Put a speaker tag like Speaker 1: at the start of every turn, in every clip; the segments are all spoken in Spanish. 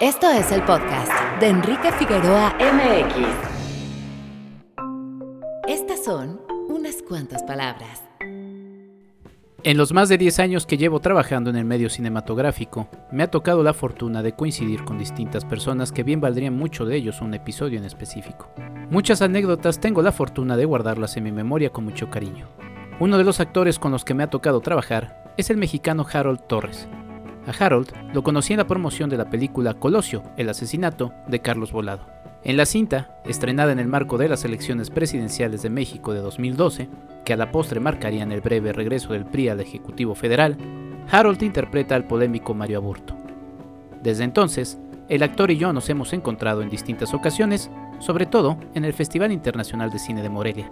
Speaker 1: Esto es el podcast de Enrique Figueroa MX. Estas son unas cuantas palabras.
Speaker 2: En los más de 10 años que llevo trabajando en el medio cinematográfico, me ha tocado la fortuna de coincidir con distintas personas que bien valdrían mucho de ellos un episodio en específico. Muchas anécdotas tengo la fortuna de guardarlas en mi memoria con mucho cariño. Uno de los actores con los que me ha tocado trabajar es el mexicano Harold Torres. A Harold lo conocí en la promoción de la película Colosio, el asesinato de Carlos Volado. En la cinta, estrenada en el marco de las elecciones presidenciales de México de 2012, que a la postre marcarían el breve regreso del PRI al Ejecutivo Federal, Harold interpreta al polémico Mario Aburto. Desde entonces, el actor y yo nos hemos encontrado en distintas ocasiones, sobre todo en el Festival Internacional de Cine de Morelia.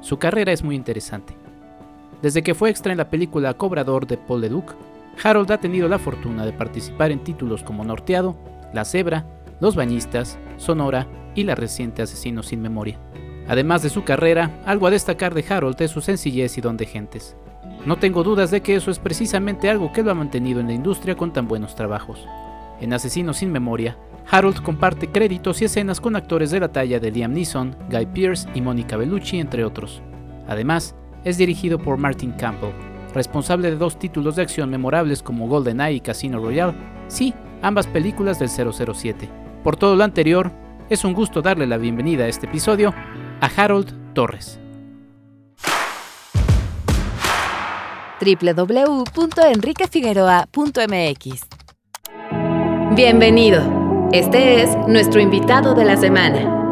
Speaker 2: Su carrera es muy interesante. Desde que fue extra en la película Cobrador de Paul Leduc, Harold ha tenido la fortuna de participar en títulos como Norteado, La Cebra, Los Bañistas, Sonora y la reciente Asesino sin Memoria. Además de su carrera, algo a destacar de Harold es su sencillez y don de gentes. No tengo dudas de que eso es precisamente algo que lo ha mantenido en la industria con tan buenos trabajos. En Asesino sin Memoria, Harold comparte créditos y escenas con actores de la talla de Liam Neeson, Guy Pearce y Monica Bellucci, entre otros. Además, es dirigido por Martin Campbell, responsable de dos títulos de acción memorables como GoldenEye y Casino Royale, sí, ambas películas del 007. Por todo lo anterior, es un gusto darle la bienvenida a este episodio a Harold Torres.
Speaker 1: www.enriquefigueroa.mx Bienvenido. Este es nuestro invitado de la semana.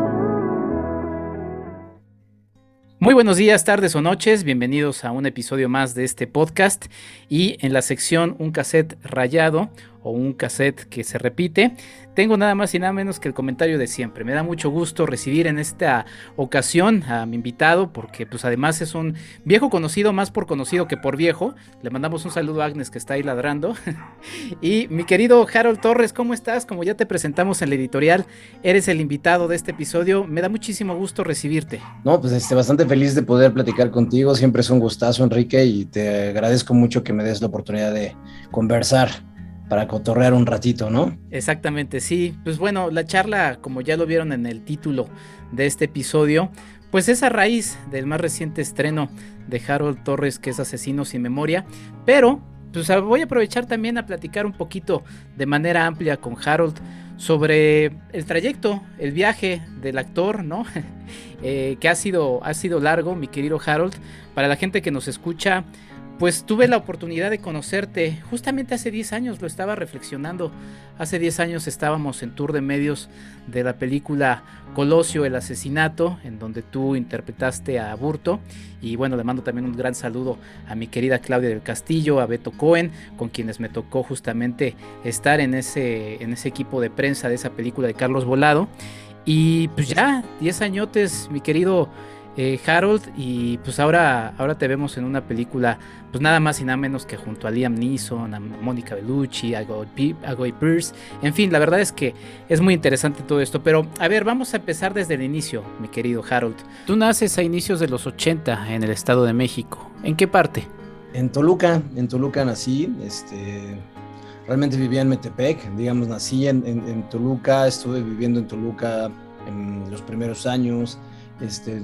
Speaker 2: Muy buenos días, tardes o noches, bienvenidos a un episodio más de este podcast y en la sección Un cassette rayado o un cassette que se repite, tengo nada más y nada menos que el comentario de siempre. Me da mucho gusto recibir en esta ocasión a mi invitado porque pues además es un viejo conocido, más por conocido que por viejo. Le mandamos un saludo a Agnes que está ahí ladrando. y mi querido Harold Torres, ¿cómo estás? Como ya te presentamos en la editorial, eres el invitado de este episodio. Me da muchísimo gusto recibirte.
Speaker 3: No, pues este, bastante feliz de poder platicar contigo. Siempre es un gustazo, Enrique, y te agradezco mucho que me des la oportunidad de conversar para cotorrear un ratito, ¿no?
Speaker 2: Exactamente, sí. Pues bueno, la charla, como ya lo vieron en el título de este episodio, pues es a raíz del más reciente estreno de Harold Torres, que es Asesino sin Memoria, pero pues voy a aprovechar también a platicar un poquito de manera amplia con Harold sobre el trayecto, el viaje del actor, ¿no? Eh, que ha sido, ha sido largo, mi querido Harold. Para la gente que nos escucha, pues tuve la oportunidad de conocerte justamente hace 10 años, lo estaba reflexionando. Hace 10 años estábamos en tour de medios de la película Colosio, el asesinato, en donde tú interpretaste a Burto. Y bueno, le mando también un gran saludo a mi querida Claudia del Castillo, a Beto Cohen, con quienes me tocó justamente estar en ese, en ese equipo de prensa de esa película de Carlos Volado. Y pues ya, 10 añotes, mi querido eh, Harold y pues ahora, ahora te vemos en una película pues nada más y nada menos que junto a Liam Neeson, a Mónica Bellucci, a Goy Pierce, en fin, la verdad es que es muy interesante todo esto, pero a ver, vamos a empezar desde el inicio, mi querido Harold. Tú naces a inicios de los 80 en el Estado de México, ¿en qué parte?
Speaker 3: En Toluca, en Toluca nací, este, realmente vivía en Metepec, digamos, nací en, en Toluca, estuve viviendo en Toluca en los primeros años, este,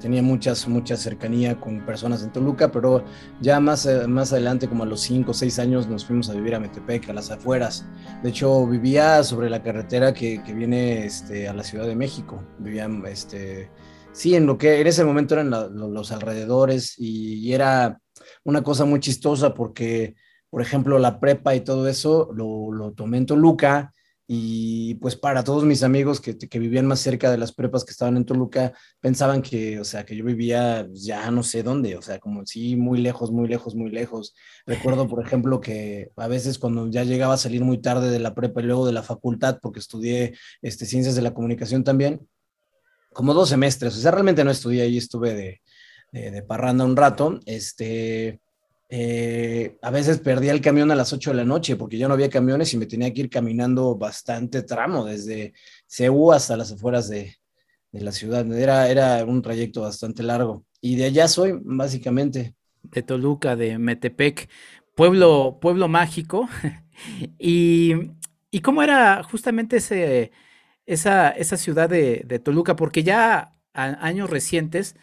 Speaker 3: tenía muchas, mucha cercanía con personas en Toluca, pero ya más, eh, más adelante, como a los 5 o 6 años, nos fuimos a vivir a Metepec, a las afueras. De hecho, vivía sobre la carretera que, que viene este, a la Ciudad de México. Vivía, este, sí, en lo que en ese momento eran los alrededores y, y, era una cosa muy chistosa porque, por ejemplo, la prepa y todo eso lo, lo tomé en Toluca y pues para todos mis amigos que, que, vivían más cerca de las prepas que estaban en Toluca, pensaban que, o sea, que yo vivía pues, ya no sé dónde, o sea, como sí, muy lejos, muy lejos, muy lejos. Recuerdo, por ejemplo, que a veces cuando ya llegaba a salir muy tarde de la prepa y luego de la facultad, porque estudié este, ciencias de la comunicación también, como dos semestres, o sea, realmente no estudié ahí, estuve de, de, de parranda un rato, este eh, a veces perdía el camión a las 8 de la noche porque ya no había camiones y me tenía que ir caminando bastante tramo desde Ceú hasta las afueras de, la ciudad. Era, era un trayecto bastante largo. Y de allá soy, básicamente.
Speaker 2: De Toluca, de Metepec, pueblo, pueblo mágico. y ¿Y cómo era justamente ese, esa, esa ciudad de, de Toluca? Porque ya a años recientes,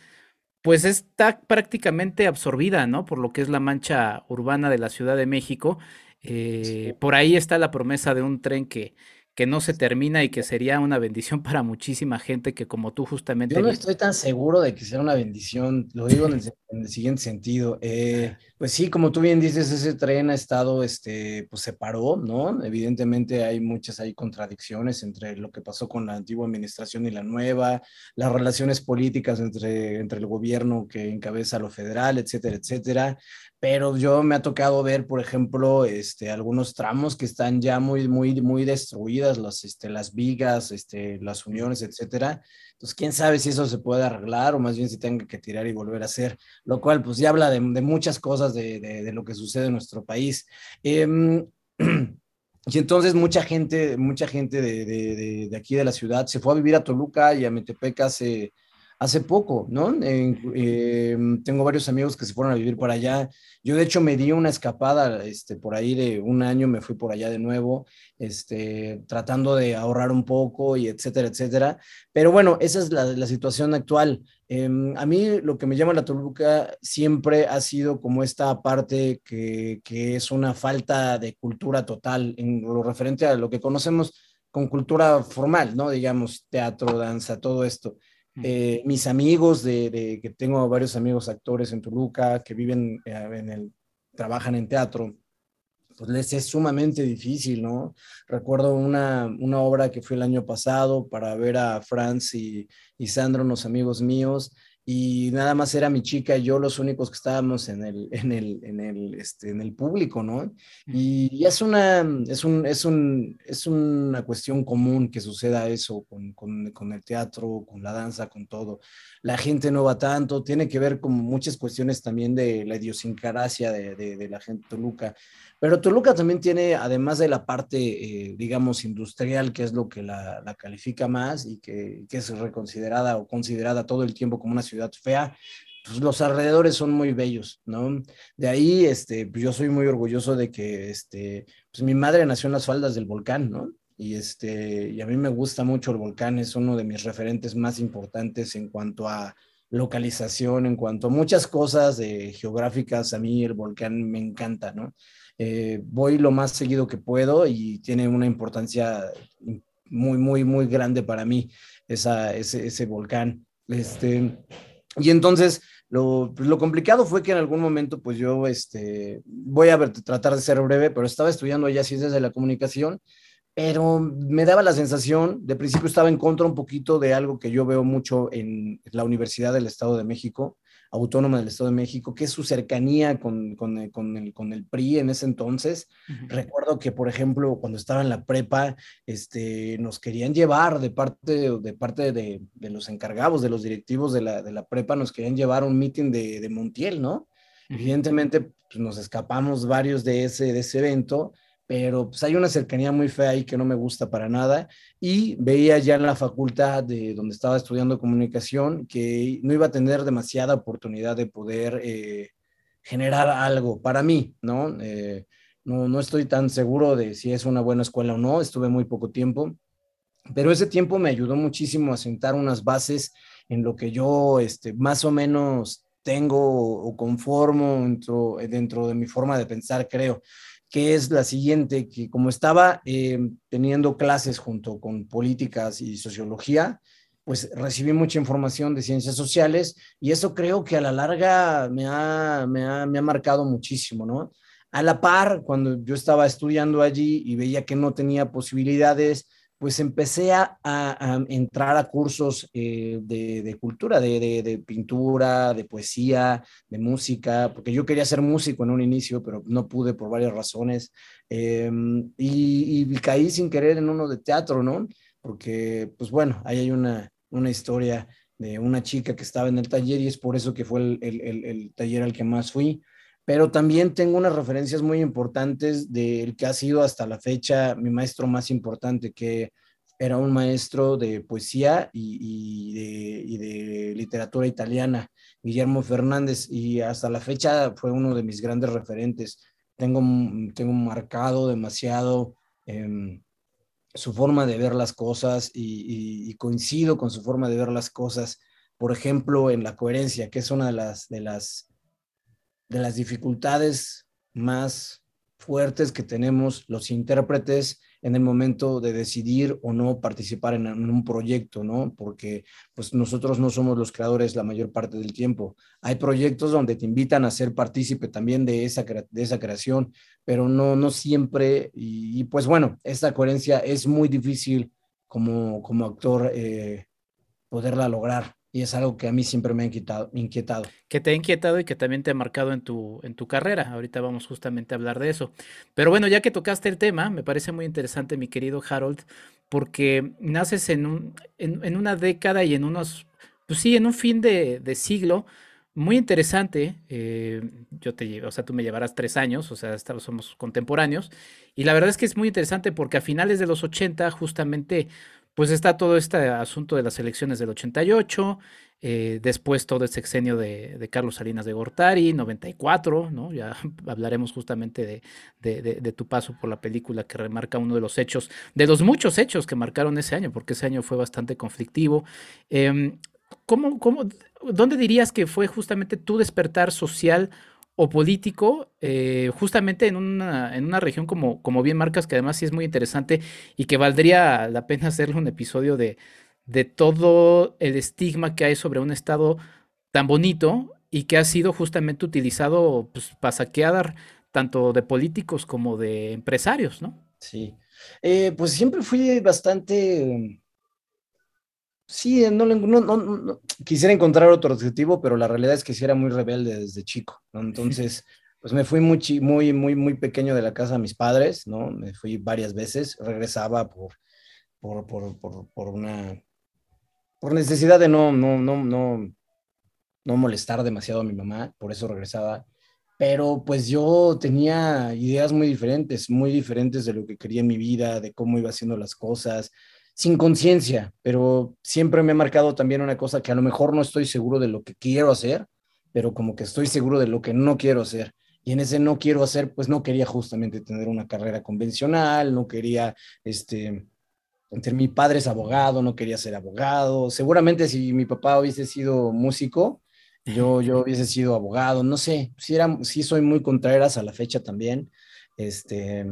Speaker 2: pues está prácticamente absorbida, ¿no? Por lo que es la mancha urbana de la Ciudad de México. Eh, por ahí está la promesa de un tren que, que no se termina y que sería una bendición para muchísima gente que como tú justamente...
Speaker 3: Yo no estoy tan seguro de que sea una bendición, lo digo en el, siguiente sentido. Eh, pues sí, como tú bien dices, ese tren ha estado, este, pues se paró, ¿no? Evidentemente hay muchas hay contradicciones entre lo que pasó con la antigua administración y la nueva, las relaciones políticas entre, entre el gobierno que encabeza lo federal, etcétera, etcétera pero yo me ha tocado ver, por ejemplo, este, algunos tramos que están ya muy, muy, muy destruidas, las, este, las vigas, este, las uniones, etcétera. Entonces, quién sabe si eso se puede arreglar o más bien si tenga que tirar y volver a hacer, lo cual pues ya habla de, muchas cosas de, de, lo que sucede en nuestro país. Eh, y entonces mucha gente, mucha gente de, aquí de la ciudad se fue a vivir a Toluca y a Metepec hace hace poco, ¿no? Em, tengo varios amigos que se fueron a vivir para allá. Yo de hecho me di una escapada, este, por ahí de un año me fui por allá de nuevo, este, tratando de ahorrar un poco y etcétera, etcétera. Pero bueno, esa es la, la situación actual. Em, a mí lo que me llama la Toluca siempre ha sido como esta parte que, que es una falta de cultura total en lo referente a lo que conocemos con cultura formal, ¿no? Digamos, teatro, danza, todo esto. Eh, mis amigos, de, que tengo varios amigos actores en Toluca que viven eh, en el, trabajan en teatro, pues les es sumamente difícil, ¿no? Recuerdo una, una obra que fue el año pasado para ver a Franz y, y Sandro, unos amigos míos, y nada más era mi chica y yo los únicos que estábamos en el, en el, en el, este, en el público, ¿no? Y, es, una, es, un, es, un, es una cuestión común que suceda eso con, con, con, el teatro, con la danza, con todo. La gente no va tanto, tiene que ver con muchas cuestiones también de la idiosincrasia de, de, de la gente Toluca. Pero Toluca también tiene, además de la parte, eh, digamos, industrial, que es lo que la, la califica más y que, que, es reconsiderada o considerada todo el tiempo como una ciudad fea, pues los alrededores son muy bellos, ¿no? De ahí, este, pues yo soy muy orgulloso de que, este, pues mi madre nació en las faldas del volcán, ¿no? Y, este, y a mí me gusta mucho el volcán, es uno de mis referentes más importantes en cuanto a localización, en cuanto a muchas cosas de geográficas, a mí el volcán me encanta, ¿no? Eh, voy lo más seguido que puedo y tiene una importancia muy, muy, muy grande para mí ese, ese volcán. Este, y entonces, lo, pues, lo, complicado fue que en algún momento, pues yo, este, voy a ver, tratar de ser breve, pero estaba estudiando ya ciencias de la comunicación, pero me daba la sensación, de principio estaba en contra un poquito de algo que yo veo mucho en la Universidad del Estado de México, Autónoma del Estado de México, que es su cercanía con, con, eh, con, el, con el, PRI en ese entonces. Uh -huh. Recuerdo que, por ejemplo, cuando estaba en la prepa, este, nos querían llevar de parte, de, parte de, de los encargados, de los directivos de la, de la prepa, nos querían llevar a un meeting de, de Montiel, ¿no? Uh -huh. Evidentemente, pues, nos escapamos varios de ese, de ese evento pero pues hay una cercanía muy fea ahí que no me gusta para nada y veía ya en la facultad de donde estaba estudiando comunicación que no iba a tener demasiada oportunidad de poder eh, generar algo para mí, ¿no? Eh, ¿no? No estoy tan seguro de si es una buena escuela o no, estuve muy poco tiempo, pero ese tiempo me ayudó muchísimo a sentar unas bases en lo que yo este, más o menos tengo o conformo dentro, dentro de mi forma de pensar, creo que es la siguiente, que como estaba eh, teniendo clases junto con políticas y sociología, pues recibí mucha información de ciencias sociales y eso creo que a la larga me ha, me ha, me ha marcado muchísimo, ¿no? A la par, cuando yo estaba estudiando allí y veía que no tenía posibilidades, pues empecé a, a, entrar a cursos eh, de, de, cultura, de, de, pintura, de poesía, de música, porque yo quería ser músico en un inicio, pero no pude por varias razones. Eh, y, y, caí sin querer en uno de teatro, ¿no? Porque, pues bueno, ahí hay una, una historia de una chica que estaba en el taller y es por eso que fue el, el, el taller al que más fui pero también tengo unas referencias muy importantes del que ha sido hasta la fecha mi maestro más importante, que era un maestro de poesía y, y, de, y, literatura italiana, Guillermo Fernández, y hasta la fecha fue uno de mis grandes referentes. Tengo, tengo marcado demasiado eh, su forma de ver las cosas y, coincido con su forma de ver las cosas, por ejemplo, en la coherencia, que es una de las, de las, de las dificultades más fuertes que tenemos los intérpretes en el momento de decidir o no participar en, un proyecto, ¿no? Porque pues nosotros no somos los creadores la mayor parte del tiempo. Hay proyectos donde te invitan a ser partícipe también de esa, de esa creación, pero no, no siempre. Y, pues bueno, esta coherencia es muy difícil como, como actor eh, poderla lograr y es algo que a mí siempre me ha inquietado.
Speaker 2: Que te ha inquietado y que también te ha marcado en tu, en tu carrera. Ahorita vamos justamente a hablar de eso. Pero bueno, ya que tocaste el tema, me parece muy interesante, mi querido Harold, porque naces en, un, en, una década y en unos, pues sí, en un fin de, siglo muy interesante. Eh, yo te, o sea, tú me llevarás tres años, o sea, somos contemporáneos. Y la verdad es que es muy interesante porque a finales de los 80, justamente pues está todo este asunto de las elecciones del 88, eh, después todo el sexenio de, Carlos Salinas de Gortari, 94, ¿no? Ya hablaremos justamente de, tu paso por la película que remarca uno de los hechos, de los muchos hechos que marcaron ese año, porque ese año fue bastante conflictivo. Em, ¿cómo, cómo, ¿Dónde dirías que fue justamente tu despertar social o político, eh, justamente en una, en una región como, como bien marcas, que además sí es muy interesante y que valdría la pena hacerle un episodio de, de todo el estigma que hay sobre un estado tan bonito y que ha sido justamente utilizado pues, para saquear tanto de políticos como de empresarios, ¿no?
Speaker 3: Sí, eh, pues siempre fui bastante Sí, no, no, quisiera encontrar otro objetivo, pero la realidad es que sí era muy rebelde desde chico, ¿no? Entonces, pues me fui muy, muy, muy, muy pequeño de la casa de mis padres, ¿no? Me fui varias veces, regresaba por, por, por, por, por una, por necesidad de no, no, no, no, no molestar demasiado a mi mamá, por eso regresaba. Pero pues yo tenía ideas muy diferentes, muy diferentes de lo que quería en mi vida, de cómo iba haciendo las cosas sin conciencia, pero siempre me ha marcado también una cosa que a lo mejor no estoy seguro de lo que quiero hacer, pero como que estoy seguro de lo que no quiero hacer. Y en ese no quiero hacer, pues no quería justamente tener una carrera convencional, no quería, este, entre mi padre es abogado, no quería ser abogado. Seguramente si mi papá hubiese sido músico, yo, yo hubiese sido abogado, no sé, si era, sí soy muy contreras a la fecha también. Este,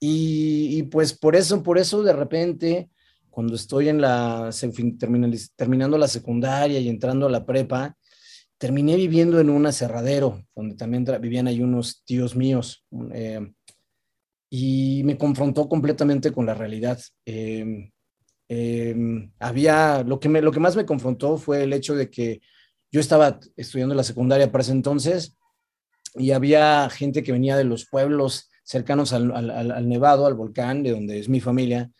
Speaker 3: y, y pues por eso, por eso de repente cuando estoy en la, terminando la secundaria y entrando a la prepa, terminé viviendo en un aserradero, donde también vivían ahí unos tíos míos, eh, y me confrontó completamente con la realidad. Em, em, había, lo que, me, lo que más me confrontó fue el hecho de que yo estaba estudiando la secundaria para ese entonces y había gente que venía de los pueblos cercanos al, al Nevado, al volcán, de donde es mi familia,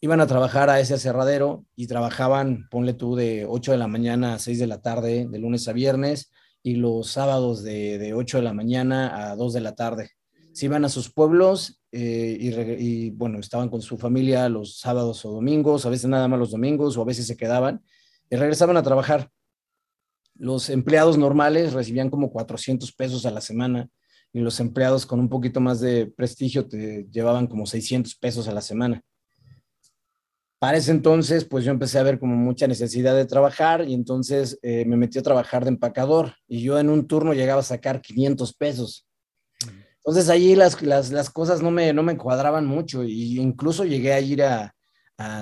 Speaker 3: iban a trabajar a ese aserradero y trabajaban, ponle tú, de 8 de la mañana a 6 de la tarde, de lunes a viernes, y los sábados de, de 8 de la mañana a 2 de la tarde. Se iban a sus pueblos eh, y, bueno, estaban con su familia los sábados o domingos, a veces nada más los domingos, o a veces se quedaban y regresaban a trabajar. Los empleados normales recibían como 400 pesos a la semana y los empleados con un poquito más de prestigio te llevaban como 600 pesos a la semana. Para ese entonces, pues yo empecé a ver como mucha necesidad de trabajar y entonces eh, me metí a trabajar de empacador y yo en un turno llegaba a sacar 500 pesos. Entonces ahí las, las, las cosas no me, no me cuadraban mucho y incluso llegué a ir a,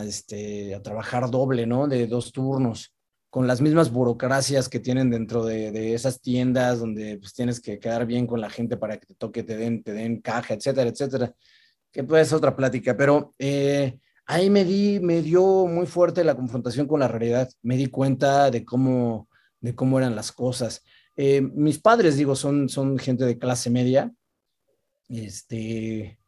Speaker 3: este, a trabajar doble, ¿no? De dos turnos, con las mismas burocracias que tienen dentro de, de, esas tiendas donde pues tienes que quedar bien con la gente para que te toque, te den, te den caja, etcétera, etcétera. Que pues otra plática, pero... Eh, ahí me di, me dio muy fuerte la confrontación con la realidad. Me di cuenta de cómo, de cómo eran las cosas. Eh, mis padres, digo, son, son gente de clase media. Este,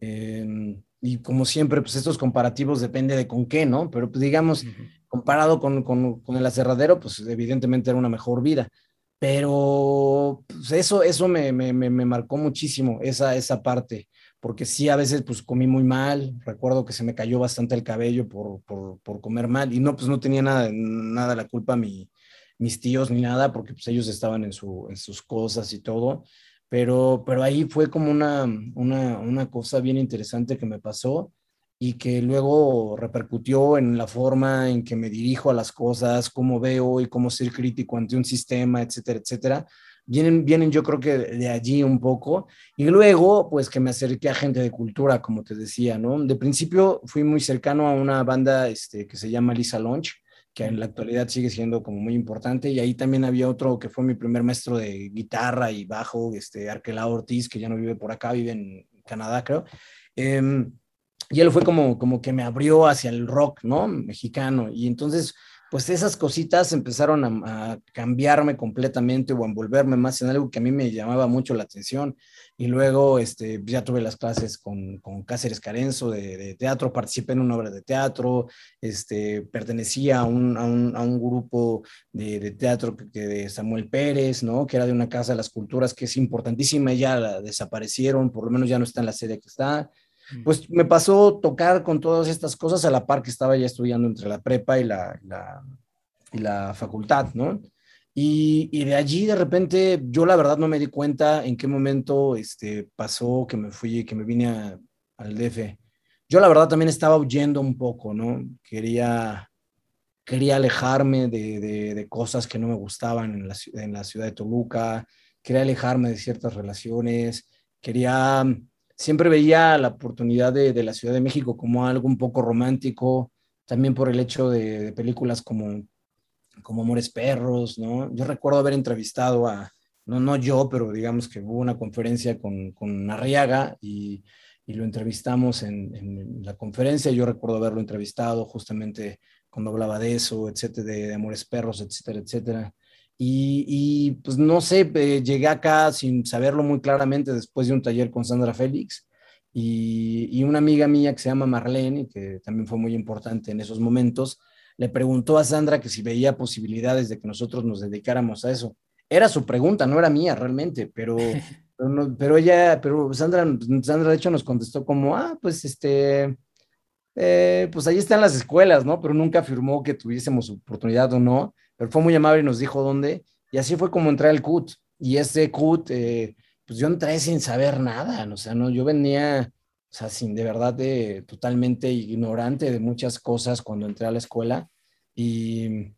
Speaker 3: em, y como siempre, pues estos comparativos depende de con qué, ¿no? Pero pues digamos, comparado con, con, con, el aserradero, pues evidentemente era una mejor vida. Pero pues eso, eso me, me, me, marcó muchísimo, esa, esa parte porque sí, a veces pues comí muy mal, recuerdo que se me cayó bastante el cabello por, por, comer mal y no, pues no tenía nada, nada la culpa mi, mis tíos ni nada, porque pues ellos estaban en, su, en sus cosas y todo, pero, pero ahí fue como una, una, una cosa bien interesante que me pasó y que luego repercutió en la forma en que me dirijo a las cosas, cómo veo y cómo ser crítico ante un sistema, etcétera, etcétera. Vienen, vienen yo creo que de allí un poco. Y luego, pues que me acerqué a gente de cultura, como te decía, ¿no? De principio fui muy cercano a una banda este, que se llama Lisa Launch, que en la actualidad sigue siendo como muy importante. Y ahí también había otro que fue mi primer maestro de guitarra y bajo, este, Arquelao Ortiz, que ya no vive por acá, vive en Canadá, creo. Eh, y él fue como, como que me abrió hacia el rock, ¿no? Mexicano. Y entonces, pues esas cositas empezaron a, cambiarme completamente o a envolverme más en algo que a mí me llamaba mucho la atención. Y luego este, ya tuve las clases con, con Cáceres Carenzo de, teatro, participé en una obra de teatro, este, pertenecía a un, a un, a un grupo de, de teatro que, de Samuel Pérez, ¿no? Que era de una casa de las culturas que es importantísima, ya desaparecieron, por lo menos ya no está en la sede que está pues me pasó tocar con todas estas cosas a la par que estaba ya estudiando entre la prepa y la, y la facultad, ¿no? Y, y, de allí de repente yo la verdad no me di cuenta en qué momento este, pasó que me fui, que me vine al DF. Yo la verdad también estaba huyendo un poco, ¿no? Quería, quería alejarme de, de, de cosas que no me gustaban en la, en la ciudad de Toluca, quería alejarme de ciertas relaciones, quería siempre veía la oportunidad de, la Ciudad de México como algo un poco romántico, también por el hecho de, películas como, como Amores Perros, ¿no? Yo recuerdo haber entrevistado a, no, no yo, pero digamos que hubo una conferencia con, con Arriaga y, y lo entrevistamos en, la conferencia. Yo recuerdo haberlo entrevistado justamente cuando hablaba de eso, etcétera, de, de Amores Perros, etcétera, etcétera. Y, pues no sé, eh, llegué acá sin saberlo muy claramente después de un taller con Sandra Félix y, una amiga mía que se llama Marlene, que también fue muy importante en esos momentos, le preguntó a Sandra que si veía posibilidades de que nosotros nos dedicáramos a eso. Era su pregunta, no era mía realmente, pero, pero, ella, pero Sandra, Sandra de hecho nos contestó como, ah, pues este, eh, pues ahí están las escuelas, ¿no? Pero nunca afirmó que tuviésemos oportunidad o no pero fue muy amable y nos dijo dónde, y así fue como entré al CUT, y ese CUT, eh, pues yo entré sin saber nada, o sea, no, yo venía, o sea, sin de verdad de, totalmente ignorante de muchas cosas cuando entré a la escuela, y,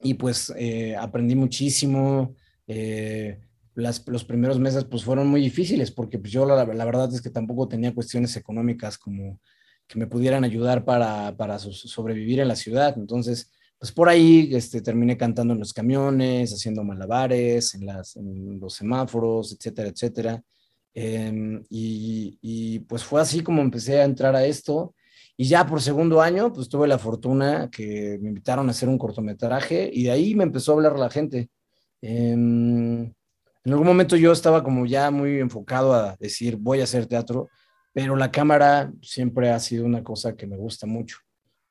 Speaker 3: y pues eh, aprendí muchísimo, eh, las, los primeros meses pues fueron muy difíciles, porque pues yo la, la, verdad es que tampoco tenía cuestiones económicas como que me pudieran ayudar para, para sobrevivir en la ciudad, entonces pues por ahí este, terminé cantando en los camiones, haciendo malabares, en, los semáforos, etcétera, etcétera. Em, y, y, pues fue así como empecé a entrar a esto. Y ya por segundo año, pues tuve la fortuna que me invitaron a hacer un cortometraje y de ahí me empezó a hablar la gente. Em, en algún momento yo estaba como ya muy enfocado a decir, voy a hacer teatro, pero la cámara siempre ha sido una cosa que me gusta mucho.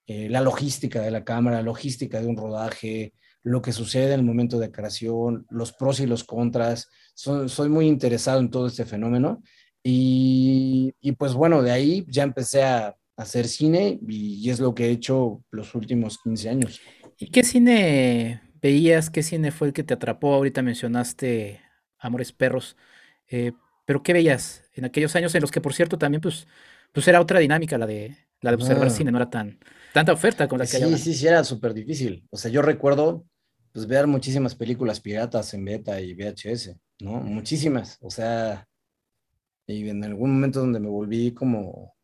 Speaker 3: Eh, la logística de la cámara, la logística de un rodaje, lo que sucede en el momento de creación, los pros y los contras. soy muy interesado en todo este fenómeno y, y, pues bueno, de ahí ya empecé a hacer cine y, es lo que he hecho los últimos 15 años.
Speaker 2: ¿Y qué cine veías? ¿Qué cine fue el que te atrapó? Ahorita mencionaste Amores Perros, eh, pero ¿qué veías en aquellos años en los que, por cierto, también pues, pues era otra dinámica la de, la de observar ah. cine, no era tan tanta oferta con la que
Speaker 3: Sí, sí, sí, era súper difícil. O sea, yo recuerdo pues ver muchísimas películas piratas en beta y VHS, ¿no? Muchísimas. O sea, y en algún momento donde me volví como,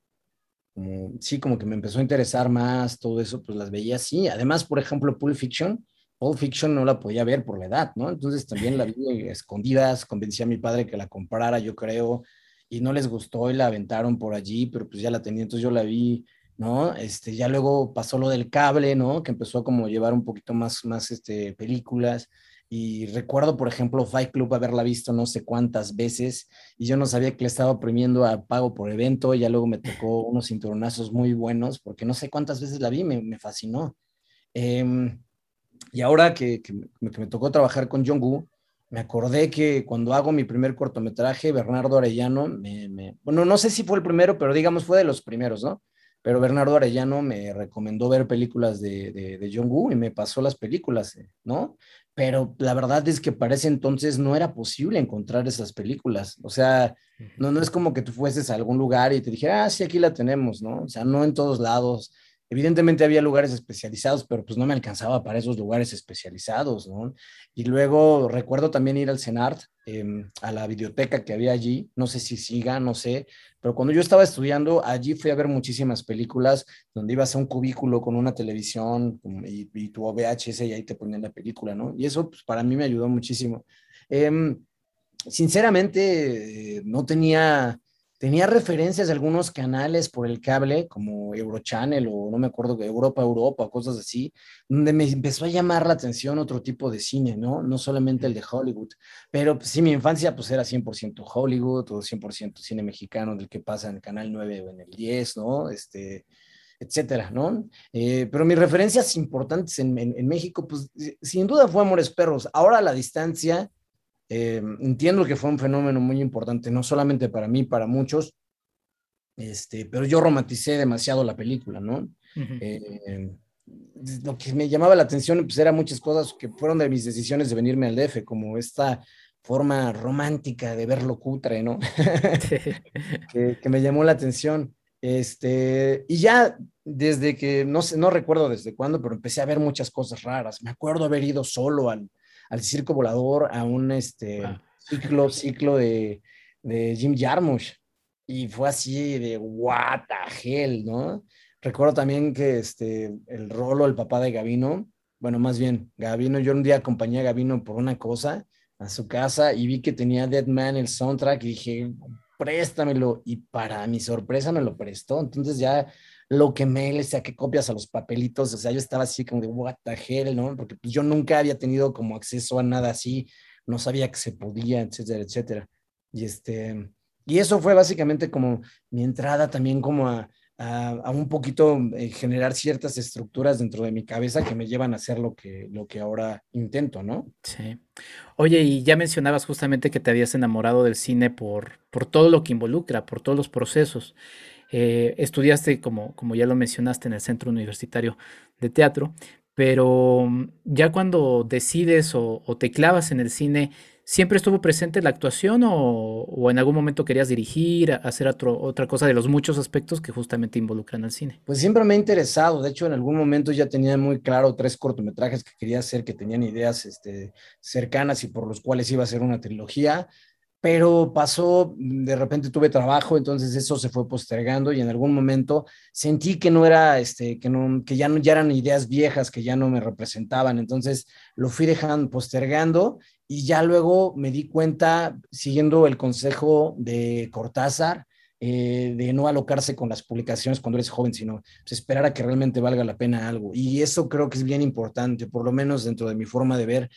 Speaker 3: como, sí, como que me empezó a interesar más todo eso, pues las veía así. Además, por ejemplo, Pulp Fiction, Pulp Fiction no la podía ver por la edad, ¿no? Entonces también la vi escondidas, convencí a mi padre que la comprara, yo creo, y no les gustó y la aventaron por allí, pero pues ya la tenía, entonces yo la vi ¿no? Este, ya luego pasó lo del cable, ¿no? Que empezó a como llevar un poquito más, más este, películas. Y recuerdo, por ejemplo, Fight Club haberla visto no sé cuántas veces y yo no sabía que le estaba oprimiendo a pago por evento. Y ya luego me tocó unos cinturonazos muy buenos porque no sé cuántas veces la vi, me, fascinó. Em, y ahora que, que, me tocó trabajar con Woo, me acordé que cuando hago mi primer cortometraje, Bernardo Arellano, bueno, no sé si fue el primero, pero digamos fue de los primeros, ¿no? Pero Bernardo Arellano me recomendó ver películas de, de, de John Woo y me pasó las películas, ¿no? Pero la verdad es que para ese entonces no era posible encontrar esas películas. O sea, no, no es como que tú fueses a algún lugar y te dijera, ah, sí, aquí la tenemos, ¿no? O sea, no en todos lados. Evidentemente había lugares especializados, pero pues no me alcanzaba para esos lugares especializados, ¿no? Y luego recuerdo también ir al CENART, em, a la biblioteca que había allí, no sé si siga, no sé, pero cuando yo estaba estudiando, allí fui a ver muchísimas películas donde ibas a un cubículo con una televisión y, tu VHS y ahí te ponían la película, ¿no? Y eso pues, para mí me ayudó muchísimo. Em, sinceramente, eh, no tenía tenía referencias de algunos canales por el cable, como Eurochannel o no me acuerdo, Europa, Europa, cosas así, donde me empezó a llamar la atención otro tipo de cine, ¿no? No solamente el de Hollywood, pero pues, sí, mi infancia pues era 100% Hollywood o 100% cine mexicano del que pasa en el Canal 9 o en el 10, ¿no? Este, etcétera, ¿no? Eh, pero mis referencias importantes en, en, en México, pues sin duda fue Amores Perros. Ahora a la distancia eh, entiendo que fue un fenómeno muy importante, no solamente para mí, para muchos, este, pero yo romanticé demasiado la película, ¿no? Eh, lo que me llamaba la atención, pues eran muchas cosas que fueron de mis decisiones de venirme al DF, como esta forma romántica de verlo cutre, ¿no? que, que, me llamó la atención. Este, y ya desde que, no sé, no recuerdo desde cuándo, pero empecé a ver muchas cosas raras. Me acuerdo haber ido solo al, al circo volador, a un este, ciclo, ciclo de, de Jim Jarmusch. Y fue así de what the hell, ¿no? Recuerdo también que este, el Rolo, el papá de Gavino, bueno, más bien, Gavino, yo un día acompañé a Gavino por una cosa a su casa y vi que tenía Dead Man el soundtrack y dije, préstamelo. Y para mi sorpresa me lo prestó. Entonces ya lo que me le saqué copias a los papelitos, o sea, yo estaba así como de what the hell, ¿no? Porque pues, yo nunca había tenido como acceso a nada así, no sabía que se podía, etcétera, etcétera. Y este, y eso fue básicamente como mi entrada también como a, a, un poquito eh, generar ciertas estructuras dentro de mi cabeza que me llevan a hacer lo que, lo que ahora intento, ¿no?
Speaker 2: Sí. Oye, y ya mencionabas justamente que te habías enamorado del cine por, por todo lo que involucra, por todos los procesos. Eh, estudiaste, como, como ya lo mencionaste, en el Centro Universitario de Teatro, pero mm, ya cuando decides o, te clavas en el cine, ¿siempre estuvo presente la actuación o, en algún momento querías dirigir, hacer otra cosa de los muchos aspectos que justamente involucran al cine?
Speaker 3: Pues siempre me ha interesado, de hecho en algún momento ya tenía muy claro tres cortometrajes que quería hacer, que tenían ideas este, cercanas y por los cuales iba a ser una trilogía pero pasó, de repente tuve trabajo, entonces eso se fue postergando y en algún momento sentí que no era, este, que no, que ya no, ya eran ideas viejas, que ya no me representaban, entonces lo fui dejando, postergando y ya luego me di cuenta, siguiendo el consejo de Cortázar, eh, de no alocarse con las publicaciones cuando eres joven, sino pues, esperar a que realmente valga la pena algo. Y eso creo que es bien importante, por lo menos dentro de mi forma de ver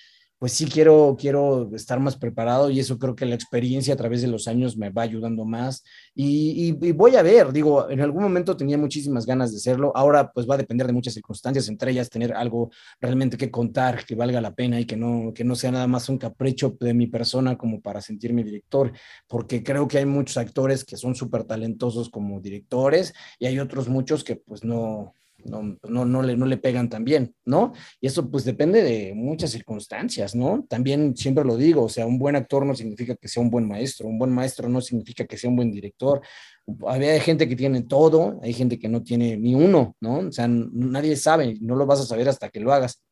Speaker 3: pues sí quiero, quiero estar más preparado y eso creo que la experiencia a través de los años me va ayudando más. Y, voy a ver, digo, en algún momento tenía muchísimas ganas de hacerlo, ahora pues va a depender de muchas circunstancias, entre ellas tener algo realmente que contar, que valga la pena y que no, que no sea nada más un capricho de mi persona como para sentirme director, porque creo que hay muchos actores que son súper talentosos como directores y hay otros muchos que pues no, no, no, no, le, no le pegan tan bien, ¿no? Y eso pues depende de muchas circunstancias, ¿no? También siempre lo digo, o sea, un buen actor no significa que sea un buen maestro, un buen maestro no significa que sea un buen director. Había gente que tiene todo, hay gente que no tiene ni uno, ¿no? O sea, nadie sabe, no lo vas a saber hasta que lo hagas.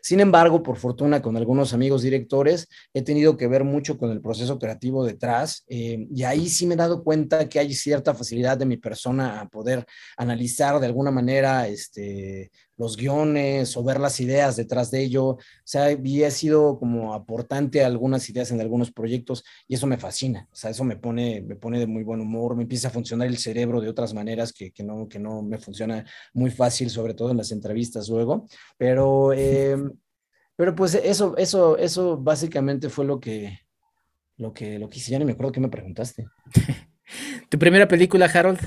Speaker 3: Sin embargo, por fortuna, con algunos amigos directores, he tenido que ver mucho con el proceso creativo detrás eh, y ahí sí me he dado cuenta que hay cierta facilidad de mi persona a poder analizar de alguna manera este, los guiones o ver las ideas detrás de ello. O sea, he sido como aportante a algunas ideas en algunos proyectos y eso me fascina. O sea, eso me pone, me pone de muy buen humor, me empieza a funcionar el cerebro de otras maneras que, que no, que no me funciona muy fácil, sobre todo en las entrevistas luego. Pero, eh, pero pues eso, eso, eso básicamente fue lo que, lo que, lo que hice. Ya ni me acuerdo qué me preguntaste.
Speaker 2: ¿Tu primera película, Harold?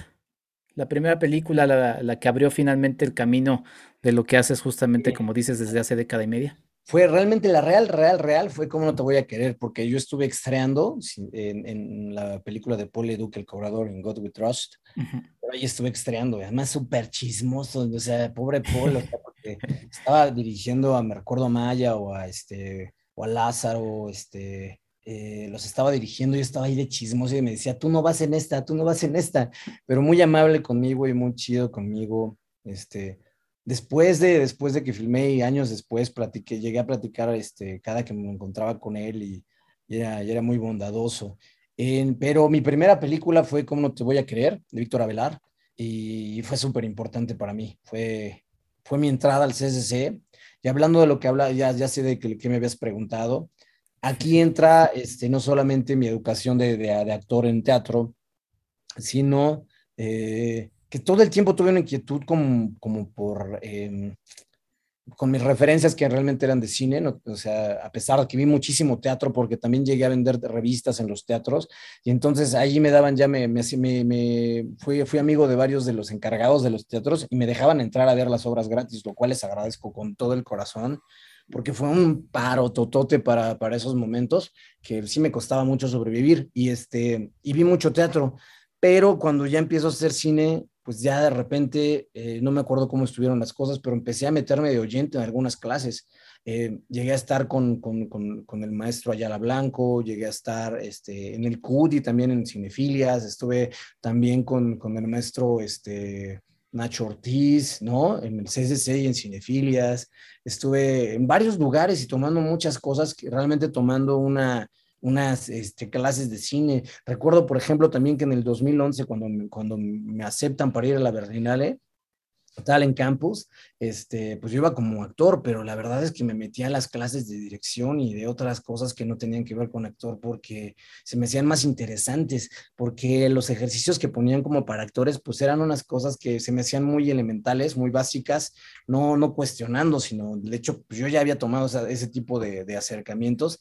Speaker 2: La primera película, la, la, que abrió finalmente el camino de lo que haces justamente, como dices, desde hace década y media.
Speaker 3: fue realmente la real, real, real, fue como no te voy a querer, porque yo estuve extrañando en, en la película de Paul Duke, El Cobrador, en God We Trust, pero ahí estuve extrañando, además súper chismoso, o sea, pobre Paul, porque estaba dirigiendo a, me recuerdo, a Maya o a, este, o a Lázaro, este, eh, los estaba dirigiendo, yo estaba ahí de chismoso y me decía, tú no vas en esta, tú no vas en esta, pero muy amable conmigo y muy chido conmigo. Este, después de, después de que filmé y años después platiqué, llegué a platicar este, cada que me encontraba con él y, era, era, muy bondadoso. pero mi primera película fue Cómo no te voy a creer, de Víctor Avelar, y fue súper importante para mí. Fue, fue mi entrada al CSC. Y hablando de lo que habla, ya, ya sé de que me habías preguntado, Aquí entra este, no solamente mi educación de, de, actor en teatro, sino eh, que todo el tiempo tuve una inquietud como, como por, em, con mis referencias que realmente eran de cine, o sea, a pesar de que vi muchísimo teatro, porque también llegué a vender revistas en los teatros, y entonces allí me daban ya, me, me, me, fui, fui amigo de varios de los encargados de los teatros y me dejaban entrar a ver las obras gratis, lo cual les agradezco con todo el corazón porque fue un paro totote para, para esos momentos que sí me costaba mucho sobrevivir y, este, y vi mucho teatro, pero cuando ya empiezo a hacer cine, pues ya de repente, eh, no me acuerdo cómo estuvieron las cosas, pero empecé a meterme de oyente en algunas clases. Eh, llegué a estar con, con, con, el maestro Ayala Blanco, llegué a estar este, en el CUD también en Cinefilias, estuve también con, el maestro este, Nacho Ortiz, ¿no? En el CCC y en Cinefilias. Estuve en varios lugares y tomando muchas cosas, realmente tomando una, unas este, clases de cine. Recuerdo, por ejemplo, también que en el 2011, cuando, cuando me aceptan para ir a la Berlinale, tal en campus, este, pues yo iba como actor, pero la verdad es que me metía a las clases de dirección y de otras cosas que no tenían que ver con actor porque se me hacían más interesantes, porque los ejercicios que ponían como para actores, pues eran unas cosas que se me hacían muy elementales, muy básicas, no, no cuestionando, sino de hecho, pues yo ya había tomado ese tipo de acercamientos